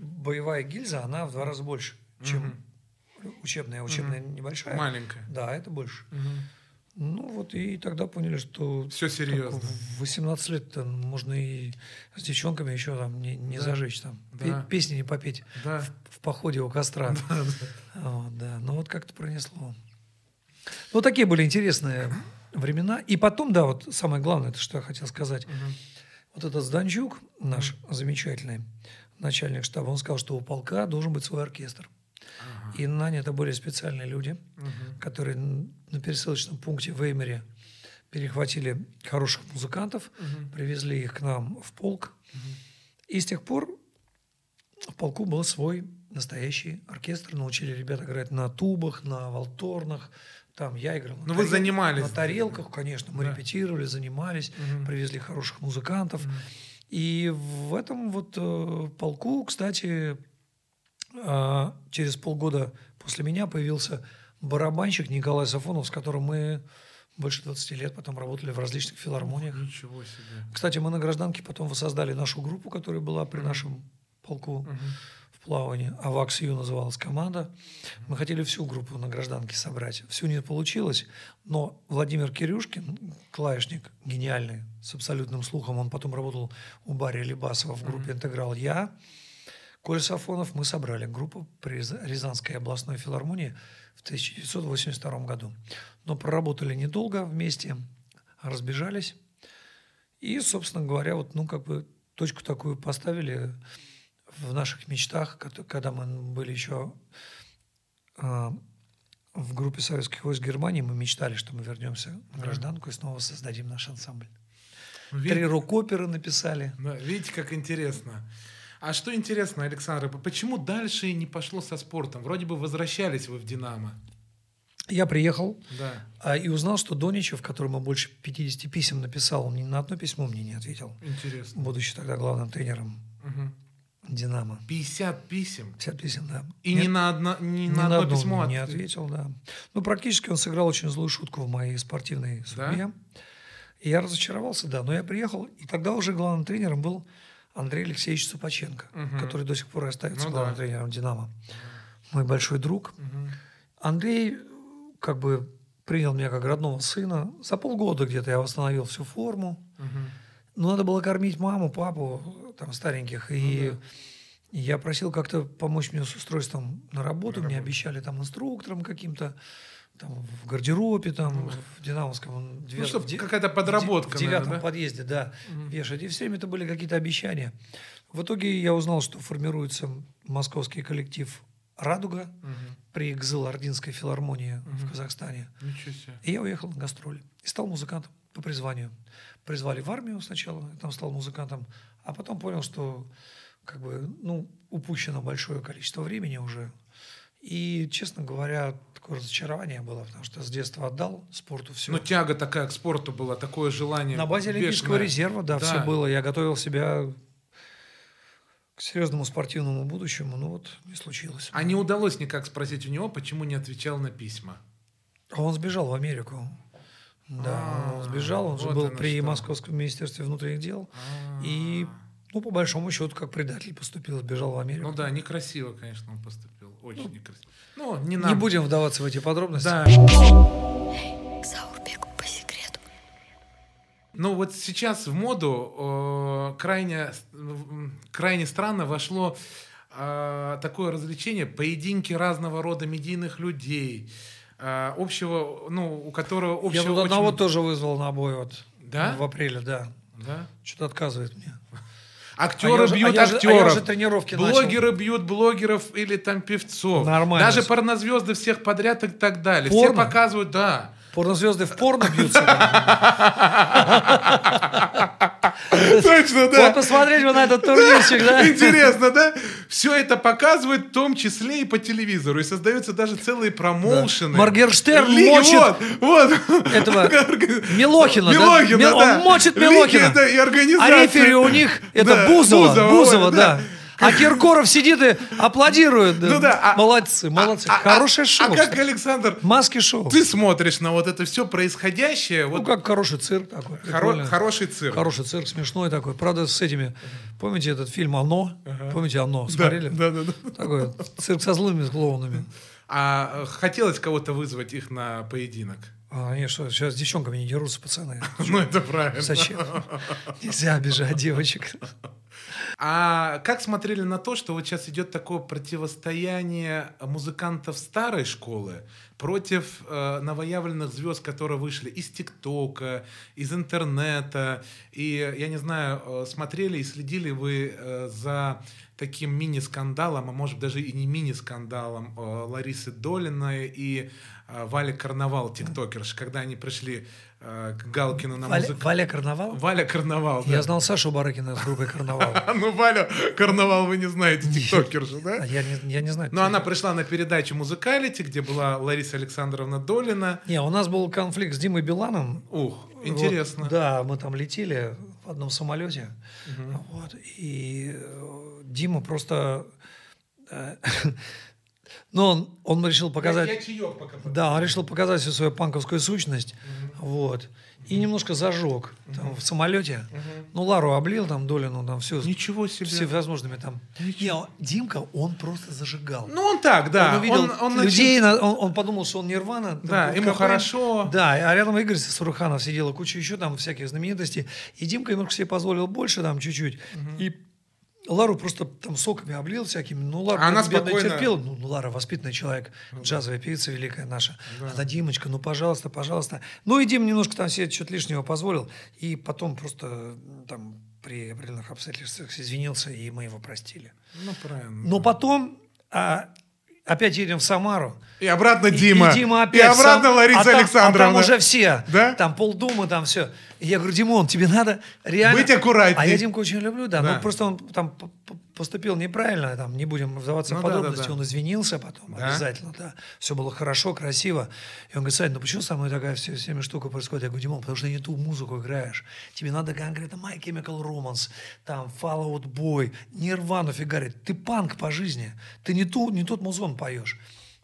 боевая гильза, она в два раза больше, чем учебная. Учебная небольшая. Маленькая. Да, это больше. Ну вот и тогда поняли, что как серьезно. в 18 лет можно и с девчонками еще там не, не зажечь там, Да. песни не попеть Да. в, в походе у костра. Вот, да. Ну вот как-то пронесло. Ну такие были интересные времена. И потом, да, вот самое главное, это что я хотел сказать. Вот этот Зданчук, наш замечательный начальник штаба, он сказал, что у полка должен быть свой оркестр. И наняты были специальные люди, которые н- на пересылочном пункте в Эймере перехватили хороших музыкантов, привезли их к нам в полк. И с тех пор в полку был свой настоящий оркестр. Научили ребят играть на тубах, на волторнах. Там я играл. на Ну, вы занимались. На тарелках, конечно. Мы Да. репетировали, занимались, привезли хороших музыкантов. И в этом вот э, полку, кстати, а, через полгода после меня появился барабанщик Николай Сафонов, с которым мы больше 20 лет потом работали в различных филармониях. Ничего себе. Кстати, мы на гражданке потом воссоздали нашу группу, которая была при нашем полку в плавании. АВАКС Ю называлась команда. Мы хотели всю группу на гражданке собрать. Всю не получилось, но Владимир Кирюшкин, клавишник гениальный, с абсолютным слухом, он потом работал у Барри Либасова в группе «Интеграл». Я, Коля Сафонов, мы собрали группу при Ряза- Рязанской областной филармонии в 1982 году. Но проработали недолго вместе, разбежались. И, собственно говоря, вот, ну, как бы точку такую поставили в наших мечтах, когда мы были еще а, в группе советских войск Германии, мы мечтали, что мы вернемся на гражданку и снова создадим наш ансамбль. Ви- Три рок-оперы написали. Да, видите, как интересно. А что интересно, Александр, почему дальше не пошло со спортом? Вроде бы возвращались вы в «Динамо». Я приехал Да. а, и узнал, что Доничев, которому больше 50 писем написал, он ни на одно письмо мне не ответил, Интересно. будучи тогда главным тренером. «Динамо». 50 писем. 50 писем, да. И Нет, ни на, одно, ни ни на одно одно письмо не от- ответил, да. Ну, практически он сыграл очень злую шутку в моей спортивной Да? судьбе. И я разочаровался, да. Но я приехал, и тогда уже главным тренером был Андрей Алексеевич Цупаченко, Мгм. который до сих пор остается Ну главным да. тренером «Динамо». Мой большой друг. Мгм. Андрей как бы принял меня как родного сына. За полгода где-то я восстановил всю форму. Мгм. Ну, надо было кормить маму, папу, там, стареньких. Ну И я просил как-то помочь мне с устройством на работу. Мне обещали там инструктором каким-то, там, в гардеробе, там, в Динамовском. Ну, чтоб какая-то подработка, В девятом наверное, да? подъезде, да, вешать. И все время это были какие-то обещания. В итоге я узнал, что формируется московский коллектив «Радуга» Мгм. при Гзыл-Ординской филармонии в Казахстане. Ничего себе. И я уехал на гастроли. И стал музыкантом по призванию. Призвали в армию сначала, там стал музыкантом, а потом понял, что как бы, ну, упущено большое количество времени уже. И, честно говоря, такое разочарование было, потому что с детства отдал спорту все. Ну, тяга такая к спорту была, такое желание. На базе Олимпийского резерва, да, все Да. было. Я готовил себя к серьезному спортивному будущему, ну вот не случилось. А не удалось никак спросить у него, почему не отвечал на письма. Он сбежал в Америку. Да, А, он сбежал, он же был при. Московском министерстве внутренних дел. И, ну, по большому счету, как предатель поступил, сбежал в Америку. Ну да, некрасиво, конечно, он поступил. Очень некрасиво. Ну, не Не нам. будем вдаваться в эти подробности. Да. К Заурбеку по секрету. Ну вот сейчас в моду э, крайне, м, крайне странно вошло э, такое развлечение, поединки разного рода медийных людей, э, общего, ну, у которого Я общего тут очень- одного тоже вызвал на бой вот Да? в апреле, да. Да? Что-то отказывает мне. Актеры А я бьют а я же- а актеров. я же тренировки начал. Блогеры бьют блогеров или там певцов. Нормально. Даже порнозвезды всех подряд и так далее. Все Порно? показывают, да. Порнозвезды в порно бьются. Точно, Вот посмотреть вот на этот турнирчик, да? Интересно, да? Все это показывают в том числе и по телевизору. И создаются даже целые промоушены. Моргенштерн мочит этого Милохина, да? Милохина, Мил- да. Он мочит Милохина. и А организации. рефери у них это Да, Бузова, Бузова, да. А Киркоров сидит и аплодирует. Ну да, а- молодцы, молодцы. А- а- Хорошее а- шоу. А как. Александр, Маски шоу. ты смотришь на вот это все происходящее? Ну, как хороший цирк такой. хороший цирк. Хороший цирк, смешной такой. Правда, с этими... Помните этот фильм «Оно»? Помните «Оно»? Смотрели? да, да, да. Такой цирк со злыми клоунами. А э, хотелось кого-то вызвать их на поединок? А, они что, сейчас с девчонками не дерутся, пацаны. Ну, это правильно. Зачем? Нельзя обижать девочек. А как смотрели на то, что вот сейчас идет такое противостояние музыкантов старой школы против э, новоявленных звезд, которые вышли из ТикТока, из интернета. И я не знаю, э, смотрели и следили вы э, за таким мини-скандалом, а может даже и не мини-скандалом э, Ларисы Долиной и э, Вали Карнавал, тиктокерш, когда они пришли э, к Галкину на Валя, музыку. Валя Карнавал? Валя Карнавал, да. Я знал Сашу Барыкина с группой Карнавал. Ну, Валю Карнавал вы не знаете, тиктокершу, А да? Не, я не знаю. Но она пришла на передачу «Музыкалити», где была Лариса Александровна Долина. Не, у нас был конфликт с Димой Биланом. Ух, интересно. Вот, да, мы там летели в одном самолете. Вот, и э, Дима просто... э, Но он, он решил показать... Я, я чаек пока Да, он решил показать всю свою панковскую сущность. Вот. И немножко зажег там, в самолете. Ну, Лару облил, там, Долину, там, все. Ничего себе. Всевозможными там. Не, он- Димка, он просто зажигал. Ну, он так, да. он он, он людей, на- он, он подумал, что он Нирвана. там, Да, Курт ему Кобейн. хорошо. Да, а рядом Игорь Суруханов сидел, и куча еще там всяких знаменитостей. И Димка немножко себе позволил больше там чуть-чуть. И Лару просто там соками облил всякими. Ну, Лара она спокойно- терпела. Ну, ну, Лара воспитанный человек, джазовая певица великая наша. Она, Димочка, ну, пожалуйста, пожалуйста. Ну, и Дим немножко там себе что-то лишнего позволил. И потом просто там при определенных обстоятельствах извинился, и мы его простили. Ну, правильно. Но потом а, опять едем в Самару. И обратно И- Дима. И, Дима И опять обратно сам- Лариса а там- Александровна. А там уже все. Да? Там полдума, там все. И я говорю, Димон, тебе надо реально... Быть аккуратней. А я Димку очень люблю, да. Да. Ну, просто он там поступил неправильно, там, не будем вдаваться Ну в да, да, подробности. да. Он извинился потом, Да? обязательно, да. Все было хорошо, красиво. И он говорит, Сань, ну почему со мной такая все, всеми штука происходит? Я говорю, Димон, потому что не ту музыку играешь. Тебе надо конкретно My Chemical Romance, там, Fall Out Boy, Нирвану фигарить. Ты панк по жизни. Ты не, ту, не тот музон поешь.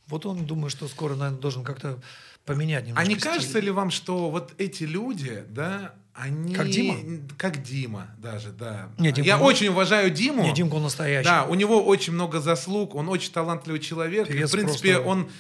Вот он думает, что скоро, наверное, должен как-то поменять немножко А не стиль. кажется ли вам, что вот эти люди, да, они... Как Дима? Как Дима даже, да. Не, Димка, Я ну- очень уважаю Диму. Не, Димка он настоящий. Да, у него очень много заслуг, он очень талантливый человек. И, Певец в принципе, просто- он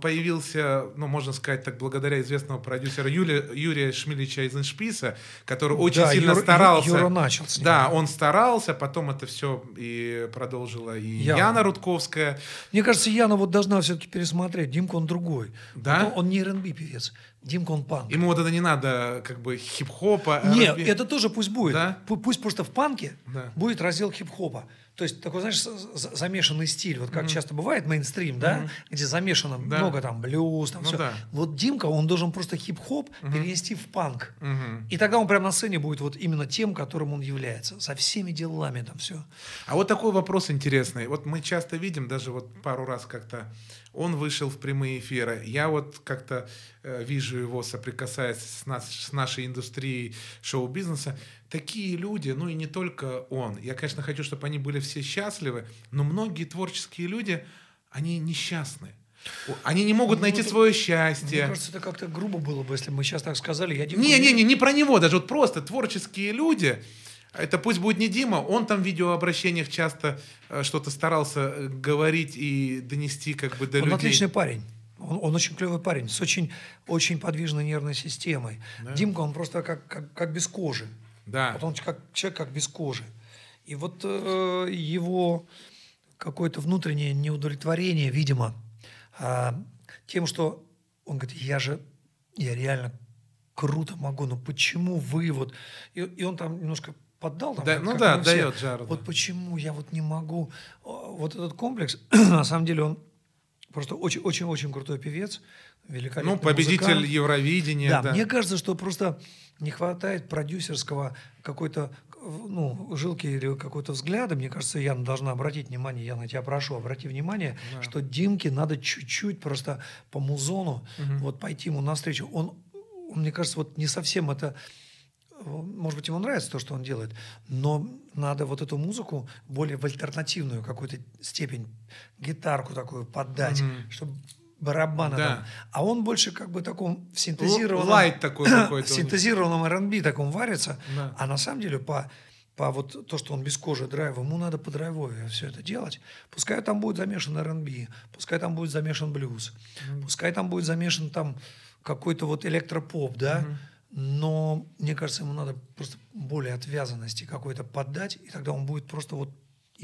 появился, ну, можно сказать так, благодаря известного продюсера Юлия, Юрия Шмилича из Иншписа, который очень Да, сильно Юра- старался. Юра начал с ним. Да, он старался, потом это все и продолжила и Яна. Яна Рудковская. Мне кажется, Яна вот должна все-таки пересмотреть. Димка он другой. Да? Он, он не R&B певец. Димка он панк. Ему вот это не надо, как бы, хип-хопа. Не, R&B. это тоже пусть будет. Да? Пу- Пусть просто в панке Да. будет раздел хип-хопа. То есть такой, знаешь, замешанный стиль. Вот как часто бывает мейнстрим, да? Где замешано Да. много там блюз, там Ну все. да. Вот Димка, он должен просто хип-хоп перенести в панк. Мгм. И тогда он прямо на сцене будет вот именно тем, которым он является. Со всеми делами там все. А вот такой вопрос интересный. Вот мы часто видим, даже вот пару раз как-то он вышел в прямые эфиры. Я вот как-то э, вижу его, соприкасаясь с, нас, с нашей индустрией шоу-бизнеса. Такие люди, ну и не только он. Я, конечно, хочу, чтобы они были все счастливы, но многие творческие люди, они несчастны. Они не могут найти это- свое Мне счастье. кажется, это как-то грубо было бы, если бы мы сейчас так сказали. Я Не, не, не, не про него, даже вот просто творческие люди. Это пусть будет не Дима, он там в видеообращениях часто э, что-то старался э, говорить и донести как бы до Он людей. отличный парень. Он, он очень клевый парень, с очень, очень подвижной нервной системой. Димка, он просто как, как, как без кожи. Да. Вот он как человек как без кожи. И вот э, его какое-то внутреннее неудовлетворение, видимо, а, тем, что он говорит, я же, я реально круто могу, но почему вы вот... И, и он там немножко поддал. Там, Да, ну да, дает жару, Вот почему я вот не могу... Вот этот комплекс, на самом деле, он просто очень-очень-очень крутой певец, великолепный Ну, победитель музыкант. Евровидения. Да, Да, мне кажется, что просто не хватает продюсерского какой-то ну, жилки или какой-то взгляда. Мне кажется, Яна должна обратить внимание, я на тебя прошу, обрати внимание, что Димке надо чуть-чуть просто по музону вот пойти ему навстречу. Он, он, мне кажется, вот не совсем это может быть, ему нравится то, что он делает, но надо вот эту музыку более в альтернативную какую-то степень, гитарку такую поддать, чтобы барабаны Да. там. А он больше как бы таком в синтезированном... лайт такой какой-то В синтезированном R&B таком варится. Да. А на самом деле по, по вот то, что он без кожи драйва, ему надо по драйвове все это делать. Пускай там будет замешан R&B, пускай там будет замешан блюз, пускай там будет замешан там какой-то вот электропоп, да, но мне кажется, ему надо просто более отвязанности какой-то поддать, и тогда он будет просто вот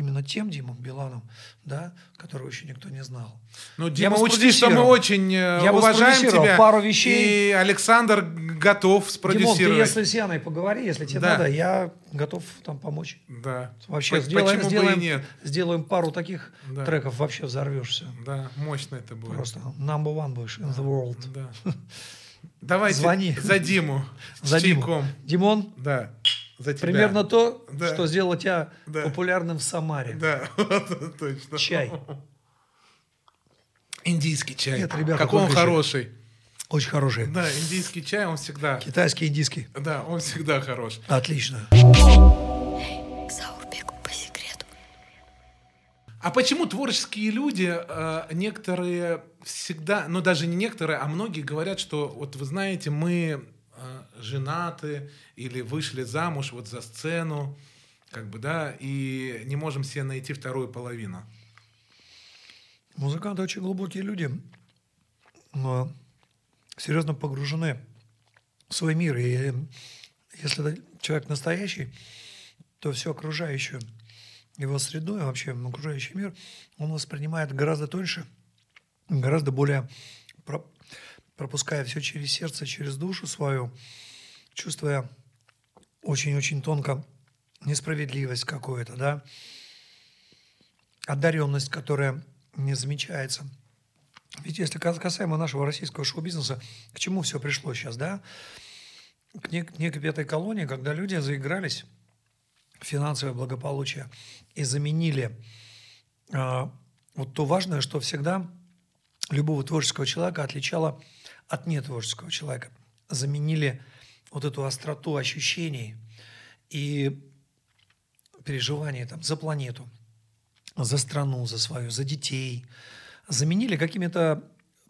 именно тем Димом Биланом, да, которого еще никто не знал. Ну, Я Дима, бы учти, что мы очень э, Я уважаем тебя. пару вещей. И Александр готов Димон, ты спродюсировать. если с Яной поговори, если тебе Да. надо, я готов там помочь. Да. Вообще По- сделаем, Почему сделаем, бы и нет? сделаем пару таких Да. треков, вообще взорвешься. Да, мощно это будет. Просто number one будешь in the world. Да. Давайте Звони. за Диму. За Диму. чайком. Димон, Да. За тебя. примерно то, Да. что сделало тебя Да. популярным в Самаре. Да, вот точно. Чай. Индийский чай. Нет, ребята, Какой он чай. хороший. Очень хороший. Да, индийский чай, он всегда... Китайский, индийский. Да, он всегда хорош. Отлично. А почему творческие люди, э, некоторые всегда, ну даже не некоторые, а многие говорят, что вот вы знаете, мы женаты или вышли замуж вот за сцену, как бы, да, и не можем себе найти вторую половину. Музыканты очень глубокие люди, но серьезно погружены в свой мир. И если человек настоящий, то все окружающее, его среду и вообще окружающий мир, он воспринимает гораздо тоньше, гораздо более про- пропуская все через сердце, через душу свою, чувствуя очень-очень тонко несправедливость какую-то, да, одаренность, которая не замечается. Ведь если кас- касаемо нашего российского шоу-бизнеса, к чему все пришло сейчас, да? К нек- некой пятой колонии, когда люди заигрались в финансовое благополучие и заменили а, вот то важное, что всегда любого творческого человека отличало от нетворческого человека. Заменили вот эту остроту ощущений и переживаний там, за планету, за страну, за свою, за детей. Заменили какими-то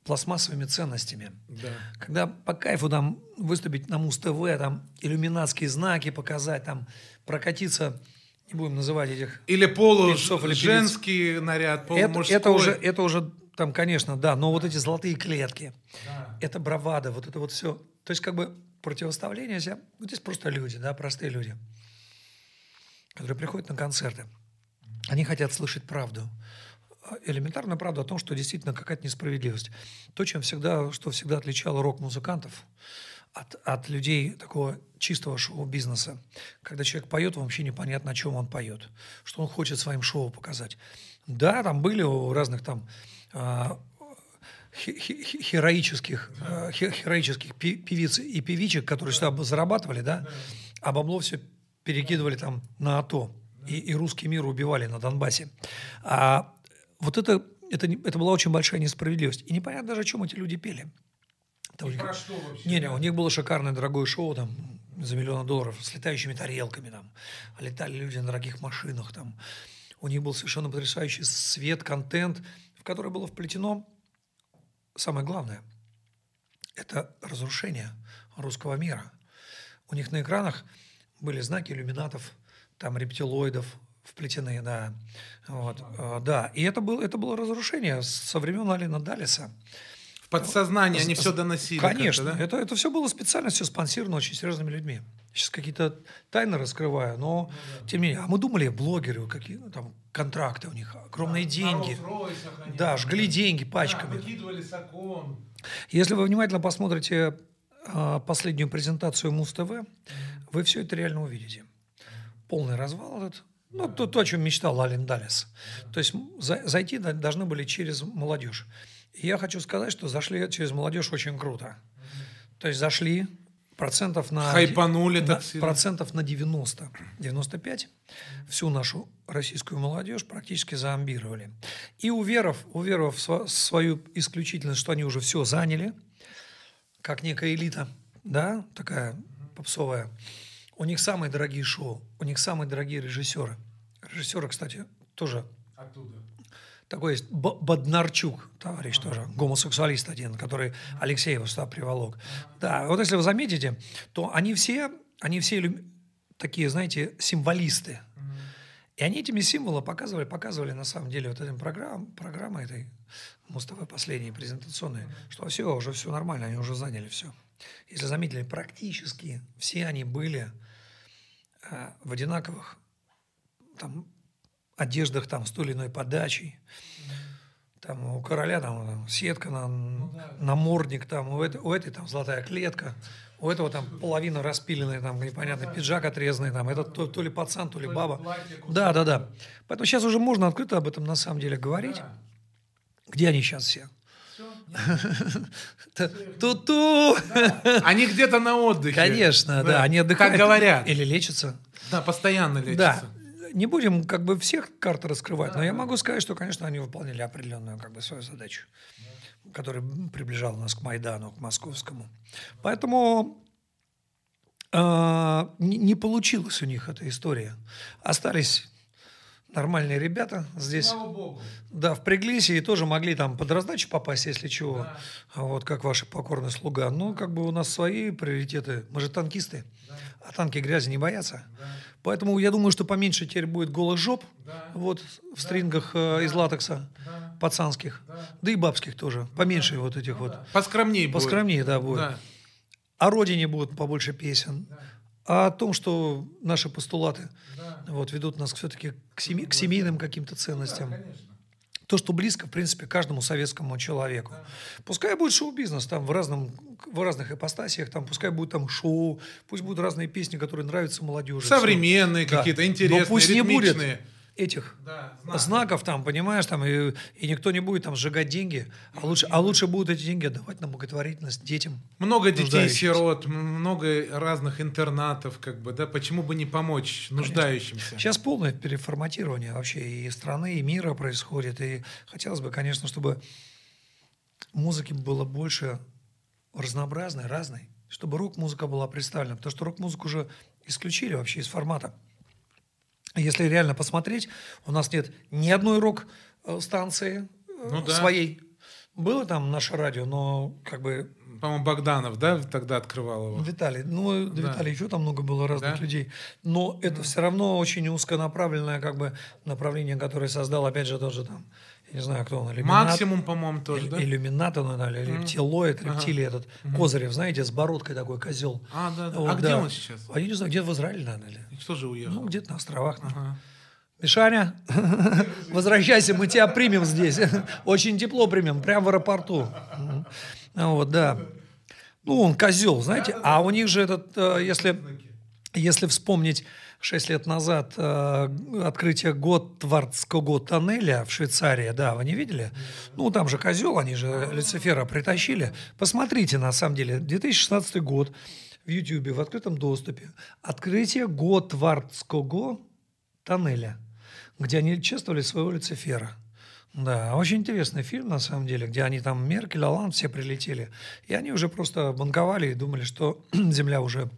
пластмассовыми ценностями. Да. Когда по кайфу там выступить на Муз-ТВ, там иллюминатские знаки показать, там прокатиться, не будем называть этих Или полу Певцов или певиц. женский наряд, это, полумужской. это уже, это уже там, конечно, да, но вот эти золотые клетки, Да. это бравада, вот это вот все. То есть как бы противоставление себя, вот здесь просто люди, да, простые люди, которые приходят на концерты. Они хотят слышать правду. А, Элементарную правду о том, что действительно какая-то несправедливость. То, чем всегда, что всегда отличало рок-музыкантов от, от людей такого чистого шоу-бизнеса. Когда человек поет, вообще непонятно, о чем он поет. Что он хочет своим шоу показать. Да, там были у разных там хе- хе- хе- героических, э, хе- героических пи- певиц и певичек, которые сюда зарабатывали, да, а бабло все перекидывали там на АТО. И, и русский мир убивали на Донбассе. А вот это, это, это была очень большая несправедливость. И непонятно даже, о чем эти люди пели. У них- про что вообще? не, не, у них было шикарное дорогое шоу там за миллион долларов с летающими тарелками там. Летали люди на дорогих машинах там. У них был совершенно потрясающий свет, контент, в который было вплетено самое главное. Это разрушение русского мира. У них на экранах были знаки иллюминатов, там рептилоидов вплетены, да. Вот, э, да. И это было, это было разрушение со времен Алина Далиса. В подсознании они все доносили. Конечно, да? это, это все было специально, все спонсировано очень серьезными людьми. Сейчас какие-то тайны раскрываю, но Ну тем не менее. А мы думали, блогеры, какие ну, там контракты у них, огромные деньги. Да, жгли деньги пачками. выкидывали с окон. Если вы внимательно посмотрите а, последнюю презентацию Муз-ТВ, вы все это реально увидите. Полный развал этот. Ну, то, то, о чем мечтал Ален Далес. То есть за- зайти да- должны были через молодежь. И я хочу сказать, что зашли через молодежь очень круто. То есть зашли процентов на... Хайпанули на- так сильно. Процентов на 90, 95 всю нашу российскую молодежь практически зомбировали. И уверов, уверовав в сва- свою исключительность, что они уже все заняли, как некая элита, да, такая попсовая, у них самые дорогие шоу, у них самые дорогие режиссеры. Режиссеры, кстати, тоже Оттуда. Такой есть Боднарчук, товарищ тоже, гомосексуалист один, который Алексеева сюда приволок. Да, вот если вы заметите, то они все, они все иллюми- такие, знаете, символисты. И они этими символами показывали, показывали на самом деле вот этим программ, программой этой Муз-ТВ последней презентационной, что все, уже все нормально, они уже заняли все. Если заметили, практически все они были а, в одинаковых там, одеждах там, с той или иной подачей. Там у короля там, там сетка, на, намордник, там, у, этой, у этой там золотая клетка, у этого там половина распиленная, там непонятный пиджак отрезанный, там, этот то, то ли пацан, то ли баба. Да, да, да. Поэтому сейчас уже можно открыто об этом на самом деле говорить. Где они сейчас все? Ту-ту! Они где-то на отдыхе. Конечно, да, они отдыхают. Как говорят. Или лечатся. Да, постоянно лечится. Да. Не будем как бы всех карт раскрывать, но я могу сказать, что, конечно, они выполнили определенную как бы свою задачу, которая приближала нас к Майдану, к московскому. Поэтому э, не, получилась у них эта история. Остались нормальные ребята здесь. Слава богу. Да, впряглись и тоже могли там под раздачу попасть, если чего. А Вот как ваши покорный слуга. Но как бы у нас свои приоритеты. Мы же танкисты. А танки грязи не боятся. Поэтому я думаю, что поменьше теперь будет голых жоп. Вот в стрингах э, из латекса. Пацанских. Да. и бабских тоже. Поменьше вот этих вот. Поскромнее будет. Поскромнее, да, будет. Да. О родине будет побольше песен. А о том, что наши постулаты вот, ведут нас все-таки к, семи- к семейным каким-то ценностям. То, что близко, в принципе, каждому советскому человеку. Пускай будет шоу-бизнес там в, разном, в разных ипостасиях, там, пускай будет там шоу, пусть будут разные песни, которые нравятся молодежи. Современные какие-то, Но интересные, пусть не будет ритмичные. Этих Да, знаков. знаков там, понимаешь, там, и, и никто не будет там сжигать деньги, а лучше, а лучше будут эти деньги отдавать на благотворительность детям. Много нуждающимся. детей-сирот, много разных интернатов, как бы, да, почему бы не помочь нуждающимся? Сейчас полное переформатирование вообще и страны, и мира происходит. И хотелось бы, конечно, чтобы музыки было больше разнообразной, разной, чтобы рок-музыка была представлена, потому что рок-музыку уже исключили вообще из формата. Если реально посмотреть, у нас нет ни одной рок-станции э, Ну да. своей. Было там наше радио, но как бы По-моему, Богданов, да, тогда открывал его. Виталий, ну, да. Да. Виталий, еще там много было разных Да? людей. Но это все равно очень узконаправленное как бы направление, которое создал, опять же, тоже там, не знаю, кто он, иллюминат, Максимум, по-моему, тоже, да? иллюминат он, или рептилоид, рептилий этот, Козырев, знаете, с бородкой такой козел. А, да, да. Вот, а где да. он сейчас? А я не знаю, где в Израиле, наверное, или? Что же уехал? Ну, где-то на островах. Ага. Мишаня, возвращайся, мы тебя примем здесь. Очень тепло примем, прямо в аэропорту. Вот, да. Ну, он козел, знаете. А у них же этот, э, если, если вспомнить 6 лет назад э, открытие Готвардского тоннеля в Швейцарии, да, вы не видели? Ну, там же козел, они же Люцифера притащили. Посмотрите, на самом деле, 2016 год в Ютьюбе в открытом доступе. Открытие Готвардского тоннеля, где они чествовали своего Люцифера. Да, очень интересный фильм, на самом деле, где они там, Меркель, Алан, все прилетели. И они уже просто банковали и думали, что Земля уже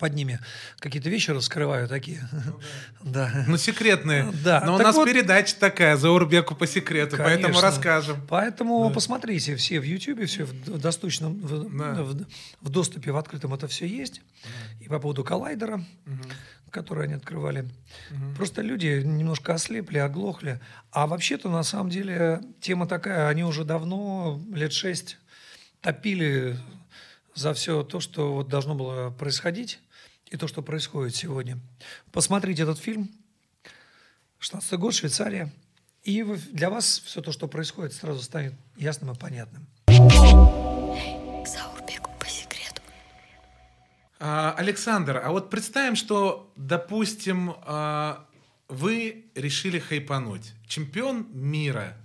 под ними какие-то вещи раскрывают такие. Да. Ну, секретные. Да, Но у так нас вот- передача такая, за Урбеку по секрету, поэтому Конечно. расскажем. Поэтому посмотрите все в Ютьюбе, все в доступном, в, Да. в- в доступе в открытом это все есть. И по поводу коллайдера, который они открывали. Просто люди немножко ослепли, оглохли. А вообще-то, на самом деле, тема такая, они уже давно, лет шесть, топили за все то, что вот должно было происходить, и то, что происходит сегодня. Посмотрите этот фильм. 16 год, Швейцария. И для вас все то, что происходит, сразу станет ясным и понятным. К Заурбеку по секрету. А, Александр, а вот представим, что, допустим, а, вы решили хайпануть. Чемпион мира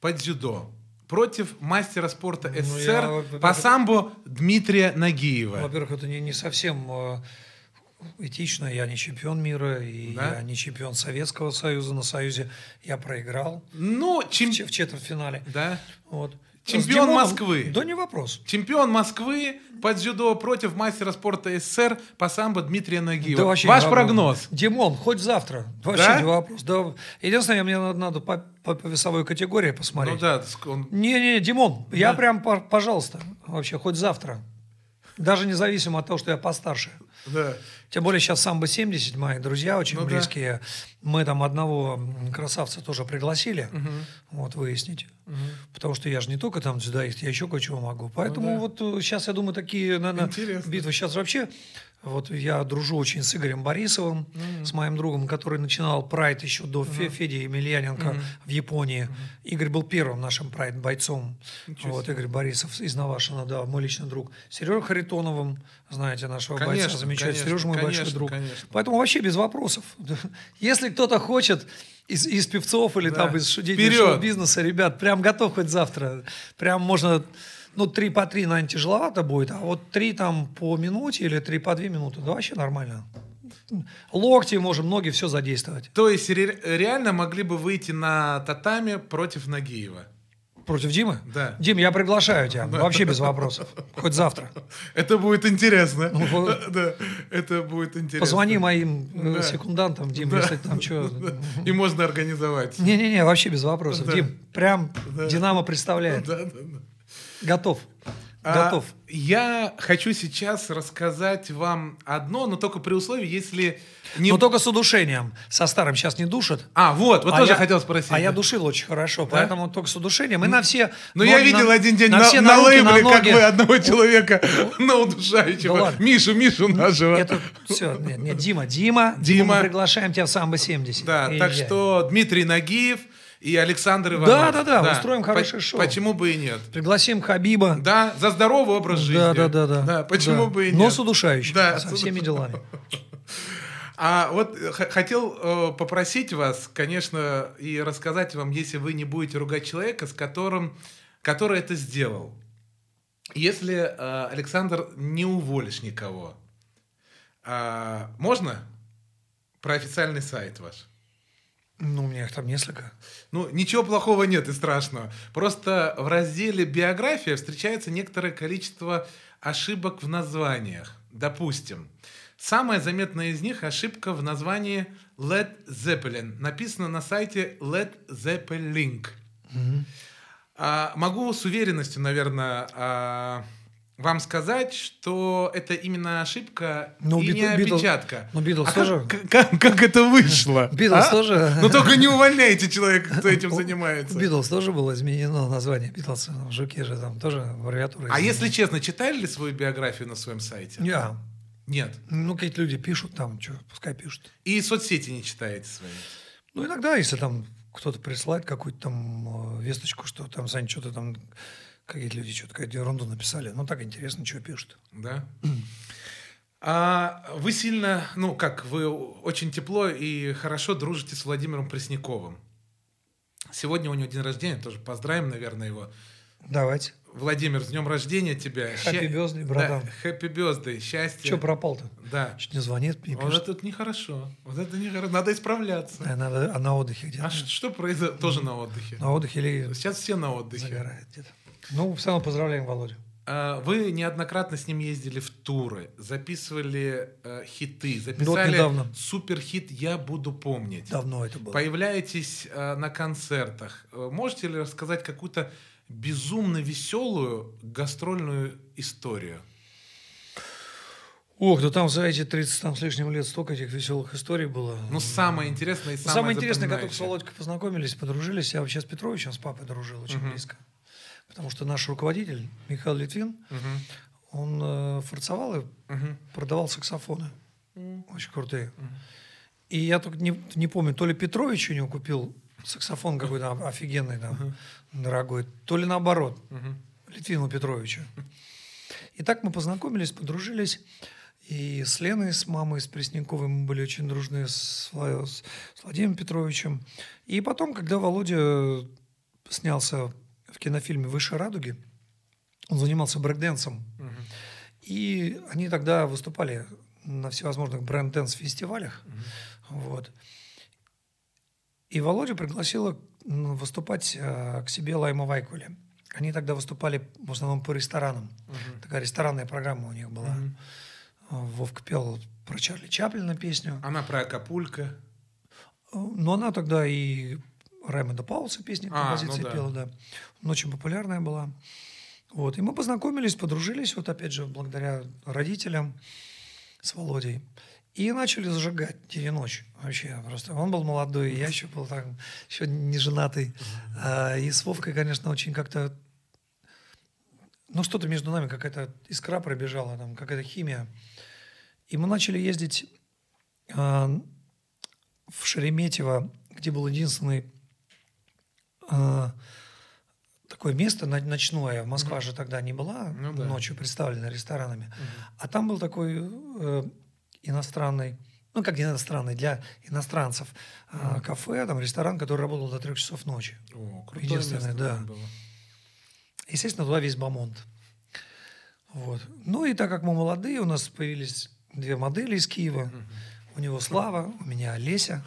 по дзюдо против мастера спорта Ну, СССР я, по самбо Дмитрия Нагиева. Во-первых, это не, не совсем э, этично. Я не чемпион мира, и Да? я не чемпион Советского Союза. На Союзе я проиграл Ну, в, чем- че- в четвертьфинале. да. Вот. Чемпион Димоном- Москвы. Да не вопрос. Чемпион Москвы по дзюдо против мастера спорта СССР по самбо Дмитрия Нагиева. Да Ваш не вопрос. прогноз? Димон, хоть завтра. Вообще Да? не вопрос. Да. Единственное, мне надо, надо по, по- по весовой категории посмотреть. Ну да, он- Не-не, Димон, я прям, по- пожалуйста, вообще, хоть завтра. Даже независимо от того, что я постарше. да. Тем более сейчас самбо 70, мои друзья очень Ну да. близкие. Мы там одного красавца тоже пригласили, вот, выяснить. Потому что я же не только там дзюдоист, я еще кое-чего могу. Поэтому вот сейчас, я думаю, такие, наверное, Ну Интересно. битвы сейчас вообще... Вот я дружу очень с Игорем Борисовым, с моим другом, который начинал прайд еще до Фе- Феди Емельяненко в Японии. Игорь был первым нашим прайд-бойцом. Вот Игорь Борисов из Навашина, да, мой личный друг. Сережа Харитоновым, знаете, нашего бойца, Конечно, замечательный. конечно, Сережа мой большой конечно, друг. конечно. Поэтому вообще без вопросов. Если кто-то хочет из, из певцов или Да. там из Вперед! шоу-бизнеса, ребят, прям готов хоть завтра. Прям можно, ну, три по три, наверное, тяжеловато будет, а вот три там по минуте или три по две минуты, да вообще нормально. Локти можем, ноги, все задействовать. То есть ре- реально могли бы выйти на татами против Нагиева? Против Димы? Да. Дим, я приглашаю тебя. Вообще без вопросов. Хоть завтра. Это будет интересно. Ну, вот. Да, это будет интересно. Позвони моим э, Да. секундантам, Дим, Да. если там что. И можно организовать. Не-не-не, вообще без вопросов. Да. Дим, прям Динамо представляет. Да, да, да. Готов. А, Готов. Я хочу сейчас рассказать вам одно, но только при условии, если не... Но только с удушением. Со старым сейчас не душат. А, вот, вот А тоже я- хотел спросить. А я душил очень хорошо, поэтому только с удушением. И на все... Ну, я видел на- один день на на, все на руки, на лейбле, как вы одного человека на удушающего. Да. Мишу, Мишу нашего. Это все, нет, нет, Дима, Дима, Дима. мы приглашаем тебя в самбо 70. Да, так что Дмитрий Нагиев и Александр Иванов. Да-да-да, устроим хорошее шоу. Почему бы и нет? Пригласим Хабиба. Да, за здоровый образ жизни. Да, да, да, да. Да, почему Да. бы и нет? Но с удушающим, Да, со всеми делами. А вот э, хотел э, попросить вас, конечно, и рассказать вам, если вы не будете ругать человека, с которым, который это сделал. Если, э, Александр, не уволишь никого, а, можно про официальный сайт ваш? Ну, у меня их там несколько. Ну, ничего плохого нет и страшного. Просто в разделе «Биография» встречается некоторое количество ошибок в названиях. Допустим, самая заметная из них ошибка в названии Led Zeppelin. Написано на сайте Led Zeppelin. А, могу с уверенностью, наверное, а, вам сказать, что это именно ошибка Ну, и Битл- не опечатка. ну, Битлз А тоже- Как, как- как это вышло? Битлз а? тоже- Ну только не увольняйте человека, кто этим занимается. Битлз тоже было изменено название. Битлз, ну, жуки же там тоже аббревиатура. А если честно, читали ли свою биографию на своем сайте? Не, Нет. ну, какие-то люди пишут там, что, пускай пишут. И соцсети не читаете свои? Ну, иногда, если там кто-то присылает какую-то там э, весточку, что там, Сань, что-то там, какие-то люди что-то какую-то ерунду написали. Ну, так интересно, что пишут. Да. А вы сильно, ну как, вы очень тепло и хорошо дружите с Владимиром Пресняковым. Сегодня у него день рождения, тоже поздравим, наверное, его. Давайте. Владимир, с днем рождения тебя. Happy birthday, братан. хэппи birthday, счастья. Что пропал-то? Да. Чуть не звонит, не Вот пишет. это нехорошо. Вот это нехорошо. Надо исправляться. Да, надо, а на отдыхе где-то? А ш- что произошло? Тоже на отдыхе. На отдыхе или Сейчас все на отдыхе. загорает где-то. Ну, все равно поздравляем Володю. А, Вы неоднократно с ним ездили в туры, записывали э, хиты, записали недавно. суперхит «Я буду помнить». Давно это было. Появляетесь э, на концертах. Э, Можете ли рассказать какую-то безумно веселую гастрольную историю? Ох, да там за эти 30 там, с лишним лет столько этих веселых историй было. Ну, самое интересное и Ну, самое, Самое интересное, как только с. Володькой познакомились, подружились, я вообще с Петровичем, с папой дружил очень близко. Потому что наш руководитель, Михаил Литвин, Мгм, он э, форцевал и мгм. продавал саксофоны. Очень крутые. И я только не, не помню, то ли Петрович у него купил саксофон какой-то офигенный, там, дорогой, то ли наоборот, Литвину Петровичу. И так мы познакомились, подружились. И с Леной, с мамой, с Пресняковой мы были очень дружны, с, Вла- с Владимиром Петровичем. И потом, когда Володя снялся в кинофильме «Выше радуги», он занимался брейкденсом. И они тогда выступали на всевозможных бренд-дэнс-фестивалях. Вот. И Володю пригласила выступать э, к себе Лайма Вайкуле. Они тогда выступали в основном по ресторанам. Такая ресторанная программа у них была. Э, Вовка пел про Чарли Чаплина песню. Она про Акапулько. Э, Но она тогда и Раймонда Пауса песни, А, композиции ну да. пела, да. Она очень популярная была. Вот. И мы познакомились, подружились, вот опять же, благодаря родителям с Володей. И начали зажигать день и ночь. Вообще просто. Он был молодой, я еще был так, еще не женатый. А, и с Вовкой, конечно, очень как-то... Ну, что-то между нами, какая-то искра пробежала, там, какая-то химия. И мы начали ездить а, в Шереметьево, где был единственный такое место ночное. Москва же тогда не была Ну да. ночью представлена ресторанами. А там был такой э, иностранный, ну как иностранный, для иностранцев а, кафе, там ресторан, который работал до трех часов ночи. О, крутое Единственное, место да. было. Естественно, туда весь Бамонт. Вот. Ну и так как мы молодые, у нас появились две модели из Киева. У него Слава, у меня Олеся.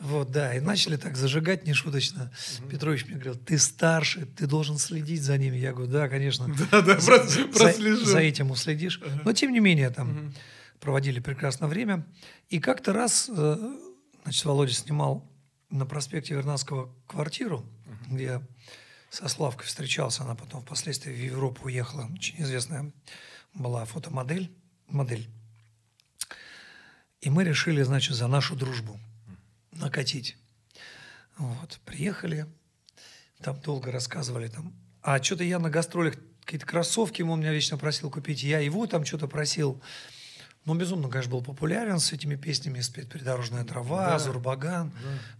Вот, да, и начали так зажигать нешуточно. Петрович мне говорил, ты старше, ты должен следить за ними. Я говорю, да, конечно. Да, да, За- прос- за- прослежу. За этим уследишь. Но, тем не менее, там проводили прекрасное время. И как-то раз, э, значит, Володя снимал на проспекте Вернадского квартиру, где со Славкой встречался. Она потом впоследствии в Европу уехала. Очень известная была фотомодель. Модель. И мы решили, значит, за нашу дружбу накатить. Вот, приехали, там долго рассказывали там. А что-то я на гастролях какие-то кроссовки ему меня вечно просил купить, я его там что-то просил. Ну, безумно, конечно, был популярен с этими песнями «Спеть придорожная трава», Да. «Зурбаган».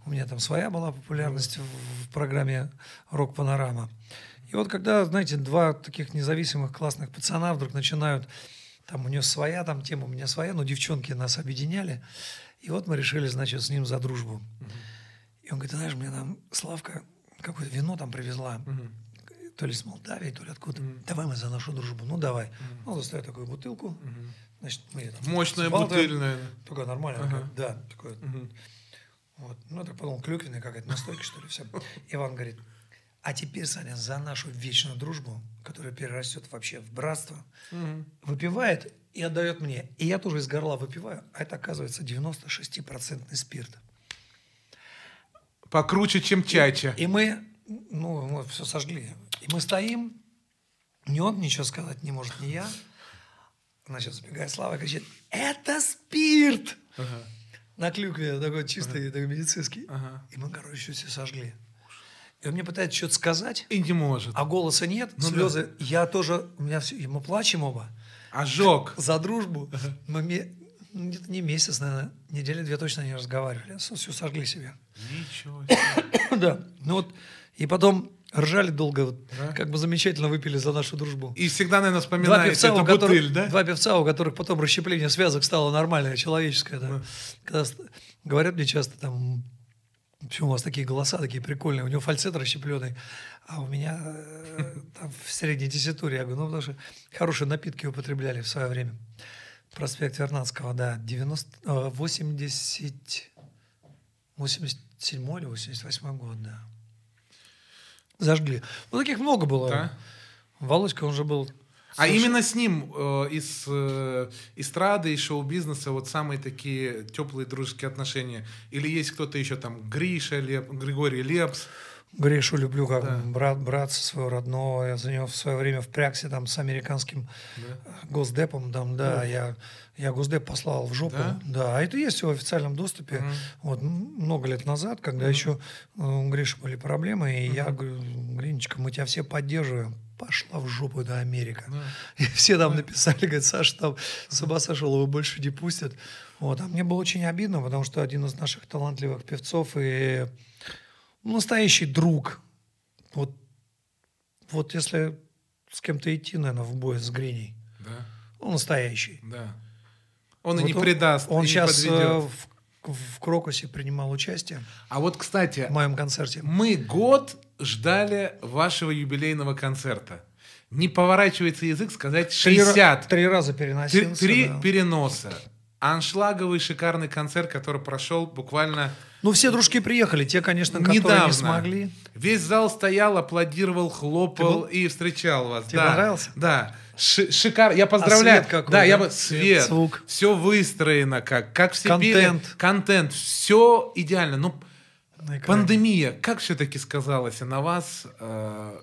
У меня там своя была популярность в, в программе «Рок-панорама». И вот когда, знаете, два таких независимых классных пацана вдруг начинают, там у нее своя там тема, у меня своя, но девчонки нас объединяли. И вот мы решили, значит, с ним за дружбу. И он говорит, «Ты знаешь, мне там Славка какое-то вино там привезла. То ли с Молдавии, то ли откуда. Давай мы за нашу дружбу. Ну, давай. Он достает такую бутылку. Значит, мы там Мощная взбалтываем. бутыль, наверное. Такая нормальная. такая, да, такое. Вот. Ну, так потом клюквенная какая-то настойка, что ли, все. Иван говорит, а теперь, Саня, за нашу вечную дружбу, которая перерастет вообще в братство, выпивает и отдает мне. И я тоже из горла выпиваю, а это, оказывается, 96% спирт. Покруче, чем чача. И мы, ну, мы все сожгли. И мы стоим, ни он ничего сказать не может, ни я. Значит, забегает Слава и кричит, это спирт! На клюкве такой чистый, такой медицинский. Ага. И мы, короче, все сожгли. И он мне пытается что-то сказать, И не может. а голоса нет, Ну слезы. Я тоже, у меня все, мы плачем оба. Ожог. За дружбу. Мы где-то не месяц, наверное, недели две точно не разговаривали. Все сожгли себе. Ничего себе. Да. Ну вот, и потом ржали долго, вот, Да? как бы замечательно выпили за нашу дружбу. И всегда, наверное, Два вспоминаете певца, эту которых, бутыль, да? два певца, у которых потом расщепление связок стало нормальное, человеческое. да. Когда говорят мне часто там, почему у вас такие голоса такие прикольные, у него фальцет расщепленный, а у меня э, там в средней тесситуре. Я говорю, ну потому что хорошие напитки употребляли в свое время. Проспект Вернадского, да, 90, э, 80, 87 или 88 год, да. Зажгли. Ну, таких много было. Да? Володька, он же был... А именно с ним э, из э, эстрады и шоу-бизнеса вот самые такие теплые дружеские отношения? Или есть кто-то еще там, Гриша, Леп, Григорий Лепс? Гришу люблю как Да. брат, братца своего родного. Я за него в свое время впрягся там с американским э, госдепом. Там, да, я, я госдеп послал в жопу. Да? Да, а это есть в официальном доступе. Вот, м, много лет назад, когда еще э, у Гриши были проблемы, и я говорю, Гринечка, мы тебя все поддерживаем. Пошла в жопу, да, Америка. И все там написали, говорят, Саша там с ума сошел, его больше не пустят. Вот. А мне было очень обидно, потому что один из наших талантливых певцов и ну, настоящий друг. Вот, вот если с кем-то идти, наверное, в бой с Гриней, Да, он настоящий. да. Он и Вот не предаст, Он и не сейчас подведет. в, в Крокусе принимал участие А вот, кстати, в моем концерте. мы год ждали вашего юбилейного концерта. Не поворачивается язык сказать Три ра- 60. Три, раза Три, переносился. три да. переноса. Аншлаговый шикарный концерт, который прошел буквально Ну, все дружки приехали, те, конечно, которые недавно. не смогли. Весь зал стоял, аплодировал, хлопал и встречал вас. Тебе да, понравился? Да. Ши- шикар. Я поздравляю. свет какой, да, да? я бы Свет, звук. Все выстроено как, как все пели. Контент. Контент. Все идеально. Ну, пандемия, как все-таки сказалась на вас? э,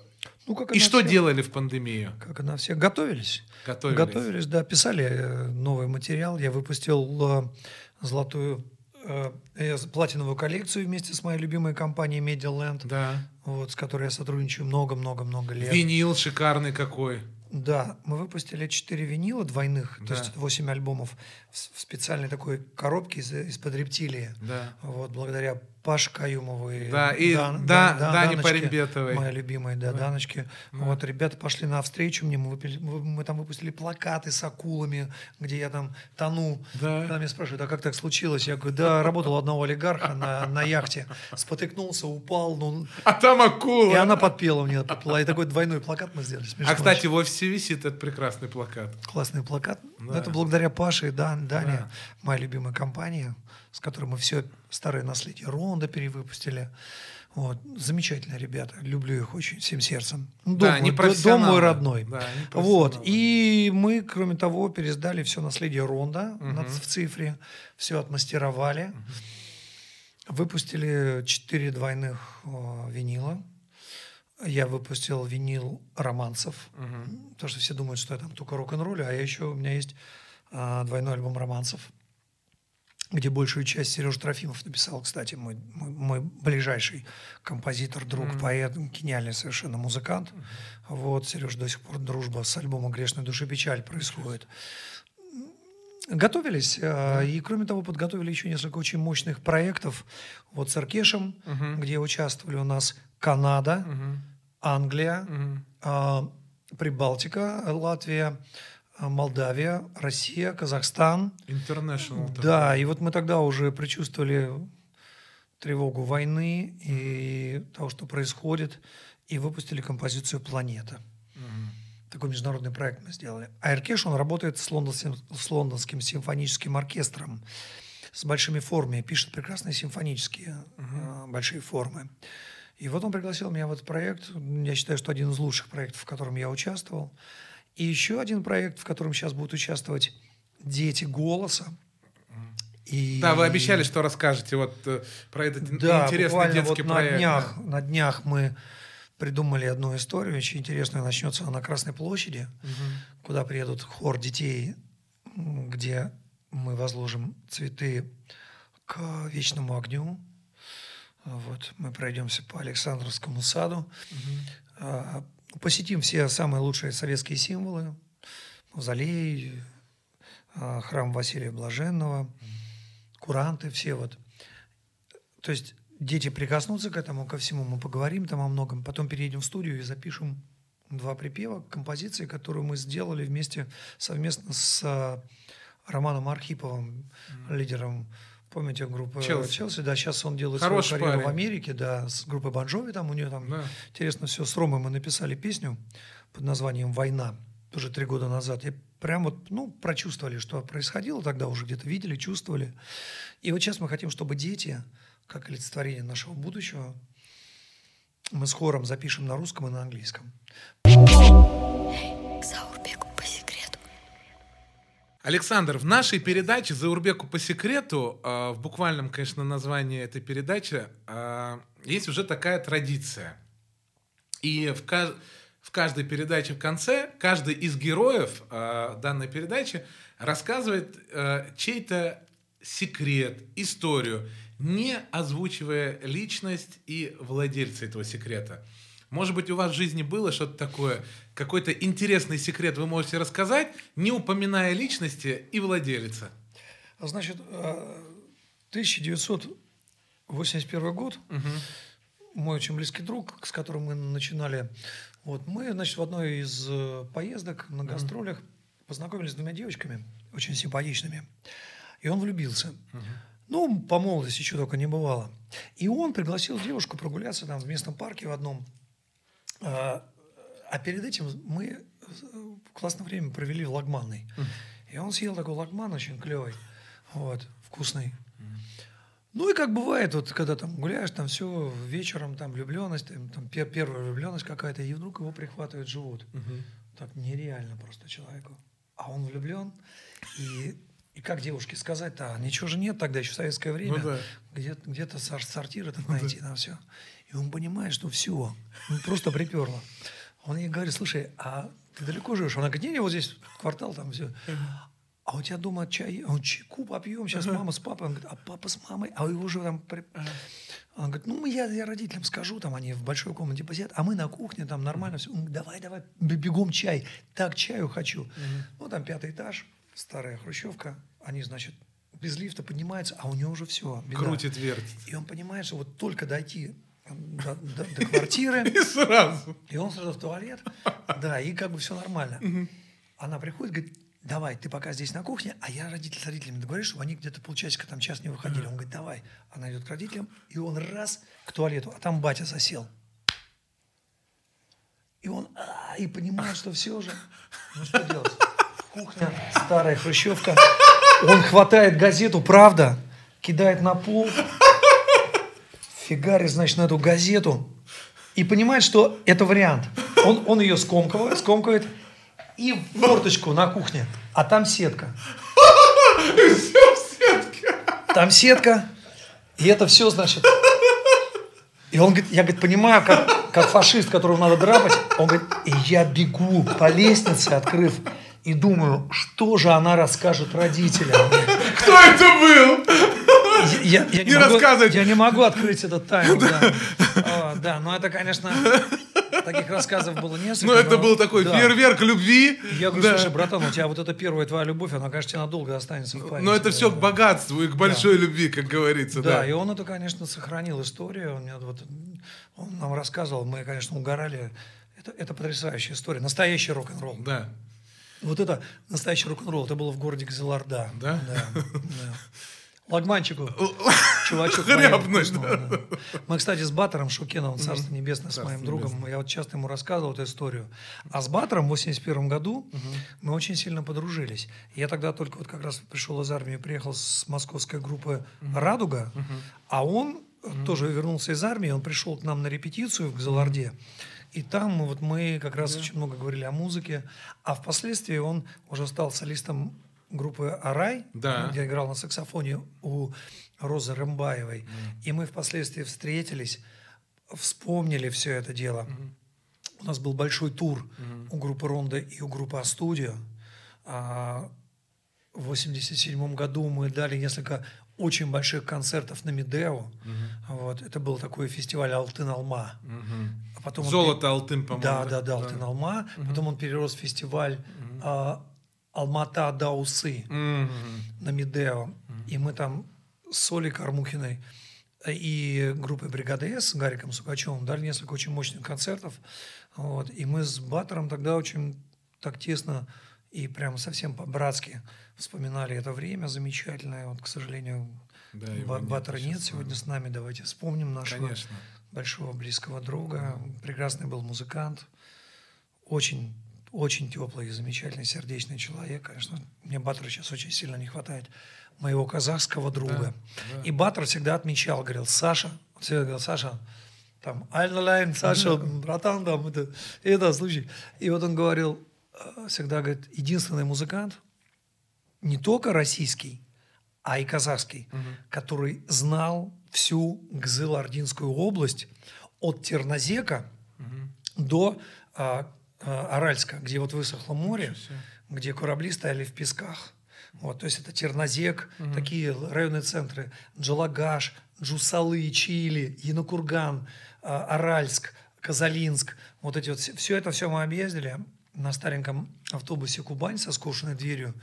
Ну, как и что всех- делали в пандемию? Как она все готовились. Готовились. Готовились, да, писали э, новый материал. Я выпустил э, золотую э, платиновую коллекцию вместе с моей любимой компанией Medialand, Да. вот, с которой я сотрудничаю много-много-много лет. Винил шикарный какой. Да, мы выпустили 4 винила двойных, Да. то есть 8 альбомов в специальной такой коробке из- из-под рептилии. Да. Вот, благодаря Паш Каюмовой. Да, и Дан- Да- Дан- Дан- Дани Даночки, Паримбетовой. Моя любимая, да, Даночки. Вот, ребята пошли навстречу мне, мы, выпили- мы- мы там выпустили плакаты с акулами, где я там тону. Да. Когда меня спрашивают, а как так случилось? Я говорю, да, работал у одного олигарха на, на яхте, спотыкнулся, упал, ну, А там акула. и она подпела мне, подпела. И такой двойной плакат мы сделали. смешно А, кстати, очень. в офисе висит этот прекрасный плакат. Классный плакат. Ну, Да. Это благодаря Паше и Дан, Дане, Да. моя любимая компания, с которой мы все старое наследие Ронда перевыпустили. Вот. Замечательные ребята. Люблю их очень всем сердцем. Ну, Да, Дом, они мой, дом мой родной. Да, они вот. И мы, кроме того, пересдали все наследие Ронда на- в цифре. Все отмастеровали. Выпустили четыре двойных э, винила. Я выпустил винил романсов. Потому что все думают, что я там только рок-н-ролл, а я еще, у меня есть а, двойной альбом романсов, где большую часть Сережа Трофимов написал, кстати, мой, мой, мой ближайший композитор, друг, поэт, гениальный совершенно музыкант. Вот, Сереж, до сих пор дружба с альбомом «Грешной души печаль» происходит. Готовились, а, и кроме того, подготовили еще несколько очень мощных проектов. Вот с Аркешем, где участвовали у нас Канада, Англия, а, Прибалтика, Латвия, Молдавия, Россия, Казахстан. International. Да, и вот мы тогда уже предчувствовали тревогу войны и того, что происходит, и выпустили композицию «Планета». Такой международный проект мы сделали. А Эркеш, он работает с лондонским, с лондонским симфоническим оркестром, с большими формами, пишет прекрасные симфонические э, большие формы. И вот он пригласил меня в этот проект. Я считаю, что один из лучших проектов, в котором я участвовал. И еще один проект, в котором сейчас будут участвовать дети голоса. И... Да, вы обещали, что расскажете вот э, про этот Да, интересный детский вот проект. На днях, да. на днях мы придумали одну историю, очень интересную. Начнется она на Красной площади, куда приедут хор детей, где мы возложим цветы к вечному огню. Вот, мы пройдемся по Александровскому саду, а, посетим все самые лучшие советские символы, мавзолей, а, храм Василия Блаженного, куранты, все вот. То есть дети прикоснутся к этому, ко всему, мы поговорим там о многом, потом переедем в студию и запишем два припева к композиции, которую мы сделали вместе совместно с а, Романом Архиповым, лидером, помните, группы Челси. Челси. да, сейчас он делает Хороший свою карьеру парень. в Америке, да, с группой Бонжови, там у нее там Да. интересно все. С Ромой мы написали песню под названием «Война», тоже три года назад. И прям вот, ну, прочувствовали, что происходило тогда, уже где-то видели, чувствовали. И вот сейчас мы хотим, чтобы дети, как олицетворение нашего будущего, мы с хором запишем на русском и на английском. К Заурбеку по секрету. Александр, в нашей передаче «Заурбеку по секрету», э, в буквальном, конечно, названии этой передачи, э, есть уже такая традиция. И в, ка- в каждой передаче в конце каждый из героев э, данной передачи рассказывает э, чей-то секрет, историю, не озвучивая личность и владельца этого секрета. Может быть, у вас в жизни было что-то такое, какой-то интересный секрет вы можете рассказать, не упоминая личности и владельца. Значит, э, 1981 год, мой очень близкий друг, с которым мы начинали, вот, мы, значит, в одной из э, поездок на гастролях познакомились с двумя девочками, очень симпатичными, и он влюбился. Ну, по молодости еще только не бывало. И он пригласил девушку прогуляться там в местном парке в одном. А, а перед этим мы э, классное время провели в Лагманной. И он съел такой лагман очень клевый, вот, вкусный. Ну и как бывает, вот когда там гуляешь, там все, вечером там влюбленность, там, там пер- первая влюбленность какая-то, и вдруг его прихватывает живот. Так нереально просто человеку. А он влюблен, и, и как девушке сказать-то, а ничего же нет тогда еще в советское время, Ну да. где, где-то сор- сортир этот найти на все. И он понимает, что все, ну, просто приперло. Он ей говорит, слушай, а ты далеко живешь? Она говорит, не, не, вот здесь квартал, там все. А у тебя дома чай? Он чайку попьем, сейчас мама с папой. Он говорит, а папа с мамой? А его же там... при- Он говорит, ну, я, я родителям скажу, там они в большой комнате посидят, а мы на кухне, там нормально все. Он говорит, давай, давай, бегом чай. Так, чаю хочу. Ну, там пятый этаж, старая хрущевка. Они, значит, без лифта поднимается, а у него уже все. Крутит, вертит. И он понимает, что вот только дойти до, до- до квартиры, И сразу. и он сразу в туалет, да, и как бы все нормально. Она приходит, говорит, давай, ты пока здесь на кухне, а я родитель с родителями договорюсь, чтобы они где-то полчасика, там час не выходили. Он говорит, давай. Она идет к родителям, и он раз к туалету, а там батя засел. И он а, и понимает, что все же. Ну что делать? Кухня, старая хрущевка. Он хватает газету «Правда», кидает на пол, фигарит, значит, на эту газету и понимает, что это вариант. Он, он ее скомкивает, скомкивает и в форточку на кухне, а там сетка. Там сетка, и это все, значит. И он говорит, я, говорит, понимаю, как, как фашист, которого надо драпать. Он говорит, и я бегу по лестнице, открыв, и думаю, что же она расскажет родителям. Кто это был? Я, я Не могу, рассказывать. Я не могу открыть этот тайм. Да. А, да, но это, конечно, таких рассказов было несколько. Ну, это но- был такой да. фейерверк любви. Я говорю, Да. слушай, братан, у тебя вот эта первая твоя любовь, она, кажется, тебе надолго останется в памяти. Но это Да, все к да. богатству и к большой любви, как говорится. Да, Да, и он это, конечно, сохранил историю. Он, мне вот, он нам рассказывал, мы, конечно, угорали. Это, это потрясающая история. Настоящий рок-н-ролл. да. Вот это настоящий рок-н-ролл. Это было в городе Гзеларда. Да? Да. да. Лагманчику. Чувачок да. Мы, кстати, с Баттером Шукеновым, царство небесное, с Царство моим другом, я вот часто ему рассказывал эту историю. А с Баттером в 81 году мы очень сильно подружились. Я тогда только вот как раз пришел из армии, приехал с московской группы «Радуга», а он тоже вернулся из армии, он пришел к нам на репетицию в Гзеларде. И там мы, вот мы как раз очень много говорили о музыке. А впоследствии он уже стал солистом группы «Арай», Да. где играл на саксофоне у Розы Рымбаевой. И мы впоследствии встретились, вспомнили все это дело. У нас был большой тур у группы «Ронда» и у группы «Астудио». А, В 87 году мы дали несколько очень больших концертов на Медео. Вот. Это был такой фестиваль «Алтын-Алма». А потом он Золото Алтын, по-моему. да, да, да, Алтын Алма. Потом он перерос в фестиваль а, Алмата Даусы Мгм. на Медео. И мы там с Олей Кармухиной и группой «Бригада С» с Гариком Сукачевым дали несколько очень мощных концертов. Вот. И мы с Баттером тогда очень так тесно и прям совсем по-братски вспоминали это время замечательное. Вот, к сожалению, Да, нет Баттера нет с сегодня с нами. Давайте вспомним нашего Конечно. большого близкого друга. Прекрасный был музыкант. Очень, очень теплый и замечательный, сердечный человек. Конечно, мне Баттера сейчас очень сильно не хватает моего казахского друга. И Баттер всегда отмечал, говорил, Саша, он всегда говорил, Саша, там, Альналайн, Саша, братан, там, это, это случай. И вот он говорил, всегда говорит, единственный музыкант, не только российский, а и казахский, который знал всю Гзыл-Ординскую область от Тернозека до а, а, Аральска, где вот высохло море, где корабли стояли в песках. Вот, то есть это Тернозек, такие районные центры, Джалагаш, Джусалы, Чили, Янокурган, а, Аральск, Казалинск. Вот эти вот, все это все мы объездили на стареньком автобусе «Кубань» со скошенной дверью,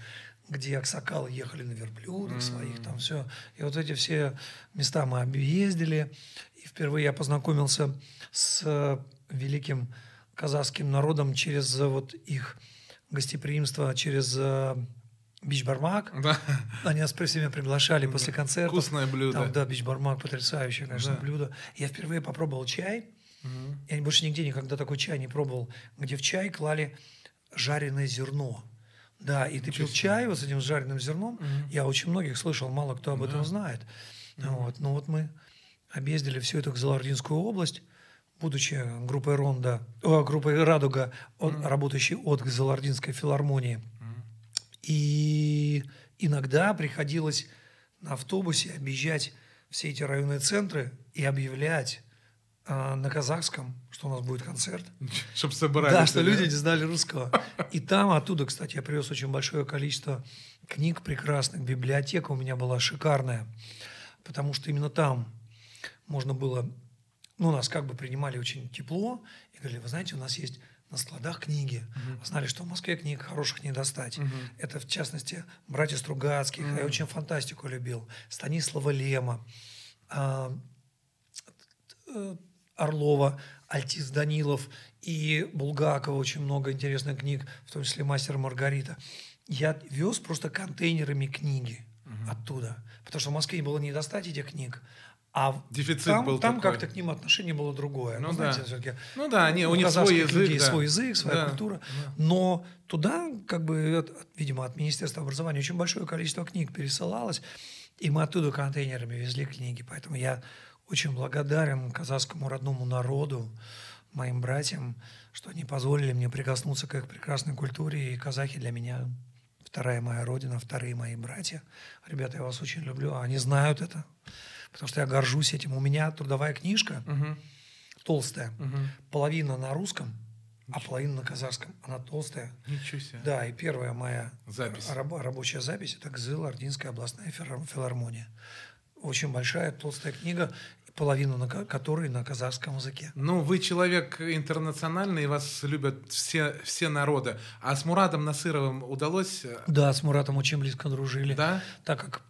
где аксакалы ехали на верблюдах своих, там все. И вот эти все места мы объездили. И впервые я познакомился с э, великим казахским народом через э, вот их гостеприимство, через э, Бич-Бармак. Да. Они нас при всеми приглашали после концерта. Вкусное блюдо. Там, да, бич-бармак потрясающее, конечно, Да. блюдо. Я впервые попробовал чай. Я больше нигде никогда такой чай не пробовал, где в чай клали жареное зерно. Да, и ты пил чай вот с этим жареным зерном. Я очень многих слышал, мало кто об этом знает. Вот. Но вот мы объездили всю эту Гзалардинскую область, будучи группой Ронда, о, группой Радуга, от- работающей от Гзалардинской филармонии. И иногда приходилось на автобусе объезжать все эти районные центры и объявлять на казахском, что у нас будет концерт. Чтоб собрались. Да, что да? люди не знали русского. И там, оттуда, кстати, я привез очень большое количество книг прекрасных. Библиотека у меня была шикарная. Потому что именно там можно было... Ну, нас как бы принимали очень тепло. И говорили, вы знаете, у нас есть на складах книги. Знали, что в Москве книг хороших не достать. Это, в частности, братья Стругацких. Я очень фантастику любил. Станислава Лема. а, э, Орлова, Альтис Данилов и Булгакова очень много интересных книг, в том числе «Мастер Маргарита». Я вез просто контейнерами книги оттуда, потому что в Москве было не достать этих книг, а Дефицит там, был там как-то к ним отношение было другое. Ну Ну, знаете, да. все-таки Ну да, они- у них свой язык, людей да. свой язык, своя Да, культура. Но туда, как бы, от- видимо, от Министерства образования очень большое количество книг пересылалось, и мы оттуда контейнерами везли книги. Поэтому я очень благодарен казахскому родному народу, моим братьям, что они позволили мне прикоснуться к их прекрасной культуре, и казахи для меня вторая моя родина, вторые мои братья. Ребята, я вас очень люблю, а они знают это, потому что я горжусь этим. У меня трудовая книжка, толстая, половина на русском, а половина на казахском. Она толстая. Ничего себе. Да, и первая моя Запись. раб- рабочая запись это ГЗЛ Ординская областная филар- филармония. Очень большая толстая книга, половину на ко- которой на казахском языке. Ну, вы человек интернациональный, вас любят все, все народы. А с Мурадом Насыровым удалось... э, Да, с Муратом очень близко дружили. Да? Так как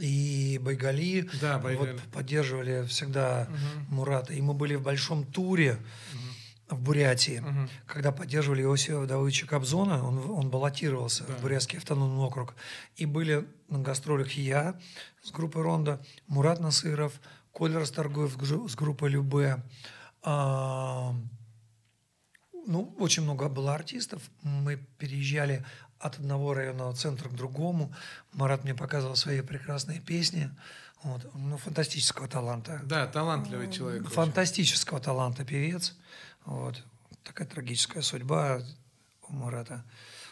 и Байгали Да, Байгали. вот поддерживали всегда Мурата. И мы были в большом туре в Бурятии, когда поддерживали Иосифа Давыдовича Кобзона, он, он баллотировался в Бурятский автономный округ. И были на гастролях я с группой Ронда, Мурат Насыров, Коля Расторгуев с гру- с группой Любе, а, ну, очень много было артистов. Мы переезжали от одного районного центра к другому. Марат мне показывал свои прекрасные песни. Вот. Ну, фантастического таланта. Да, талантливый человек. очень. Фантастического таланта певец. Вот. Такая трагическая судьба у Марата.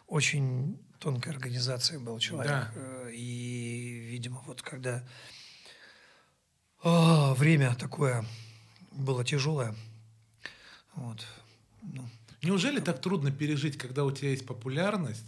Очень тонкой организации был человек. Да. Э, И, видимо, вот когда а, время такое было тяжелое, вот, ну, Неужели так трудно пережить, когда у тебя есть популярность,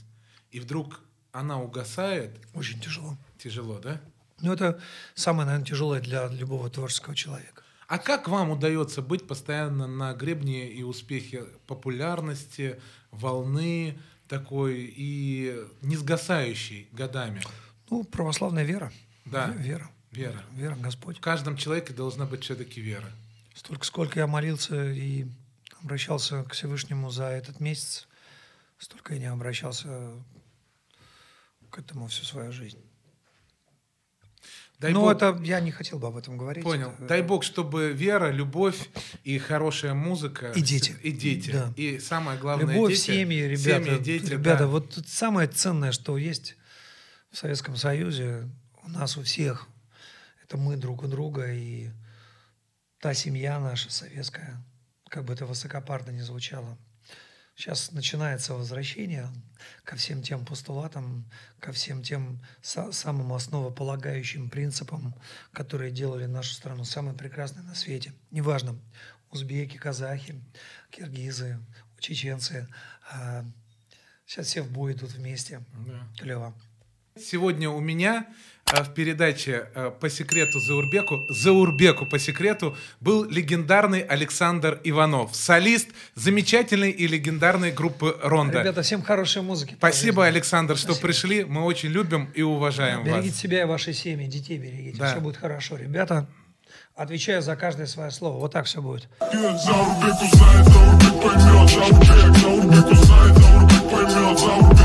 и вдруг она угасает? очень тяжело. Тяжело, да? Ну, это самое, наверное, тяжелое для любого творческого человека. А как вам удается быть постоянно на гребне и успехе популярности, волны такой и не сгасающей годами? Ну, православная вера. Да. Ве- Вера. Вера. Вера в Господь. В каждом человеке должна быть все-таки вера. Столько, сколько я молился и обращался к Всевышнему за этот месяц, столько я не обращался к этому всю свою жизнь. Дай Но Бог- это я не хотел бы об этом говорить. Понял. Это- Дай Бог, чтобы вера, любовь и хорошая музыка. И дети. И дети. Да. И самое главное, Любовь, дети. семьи, ребята. Семьи, дети, ребята, да. вот самое ценное, что есть в Советском Союзе, у нас у всех, это мы друг у друга и та семья наша советская, как бы это высокопарно не звучало. Сейчас начинается возвращение ко всем тем постулатам, ко всем тем са- самым основополагающим принципам, которые делали нашу страну самой прекрасной на свете. Неважно, узбеки, казахи, киргизы, чеченцы. а, сейчас все в бой идут вместе. Да. Клево. Сегодня у меня э, в передаче э, по секрету Заурбеку, Заурбеку по секрету был легендарный Александр Иванов, солист замечательной и легендарной группы Ронда. Ребята, всем хорошей музыки. Спасибо, Александр, что Спасибо. пришли. Мы очень любим и уважаем Берегите вас. себя и ваши семьи, детей берегите. Да. Все будет хорошо. Ребята, отвечаю за каждое свое слово. Вот так все будет. Заурбек узнает, Заурбек поймет Заурбек, Заурбек узнает, Заурбек поймет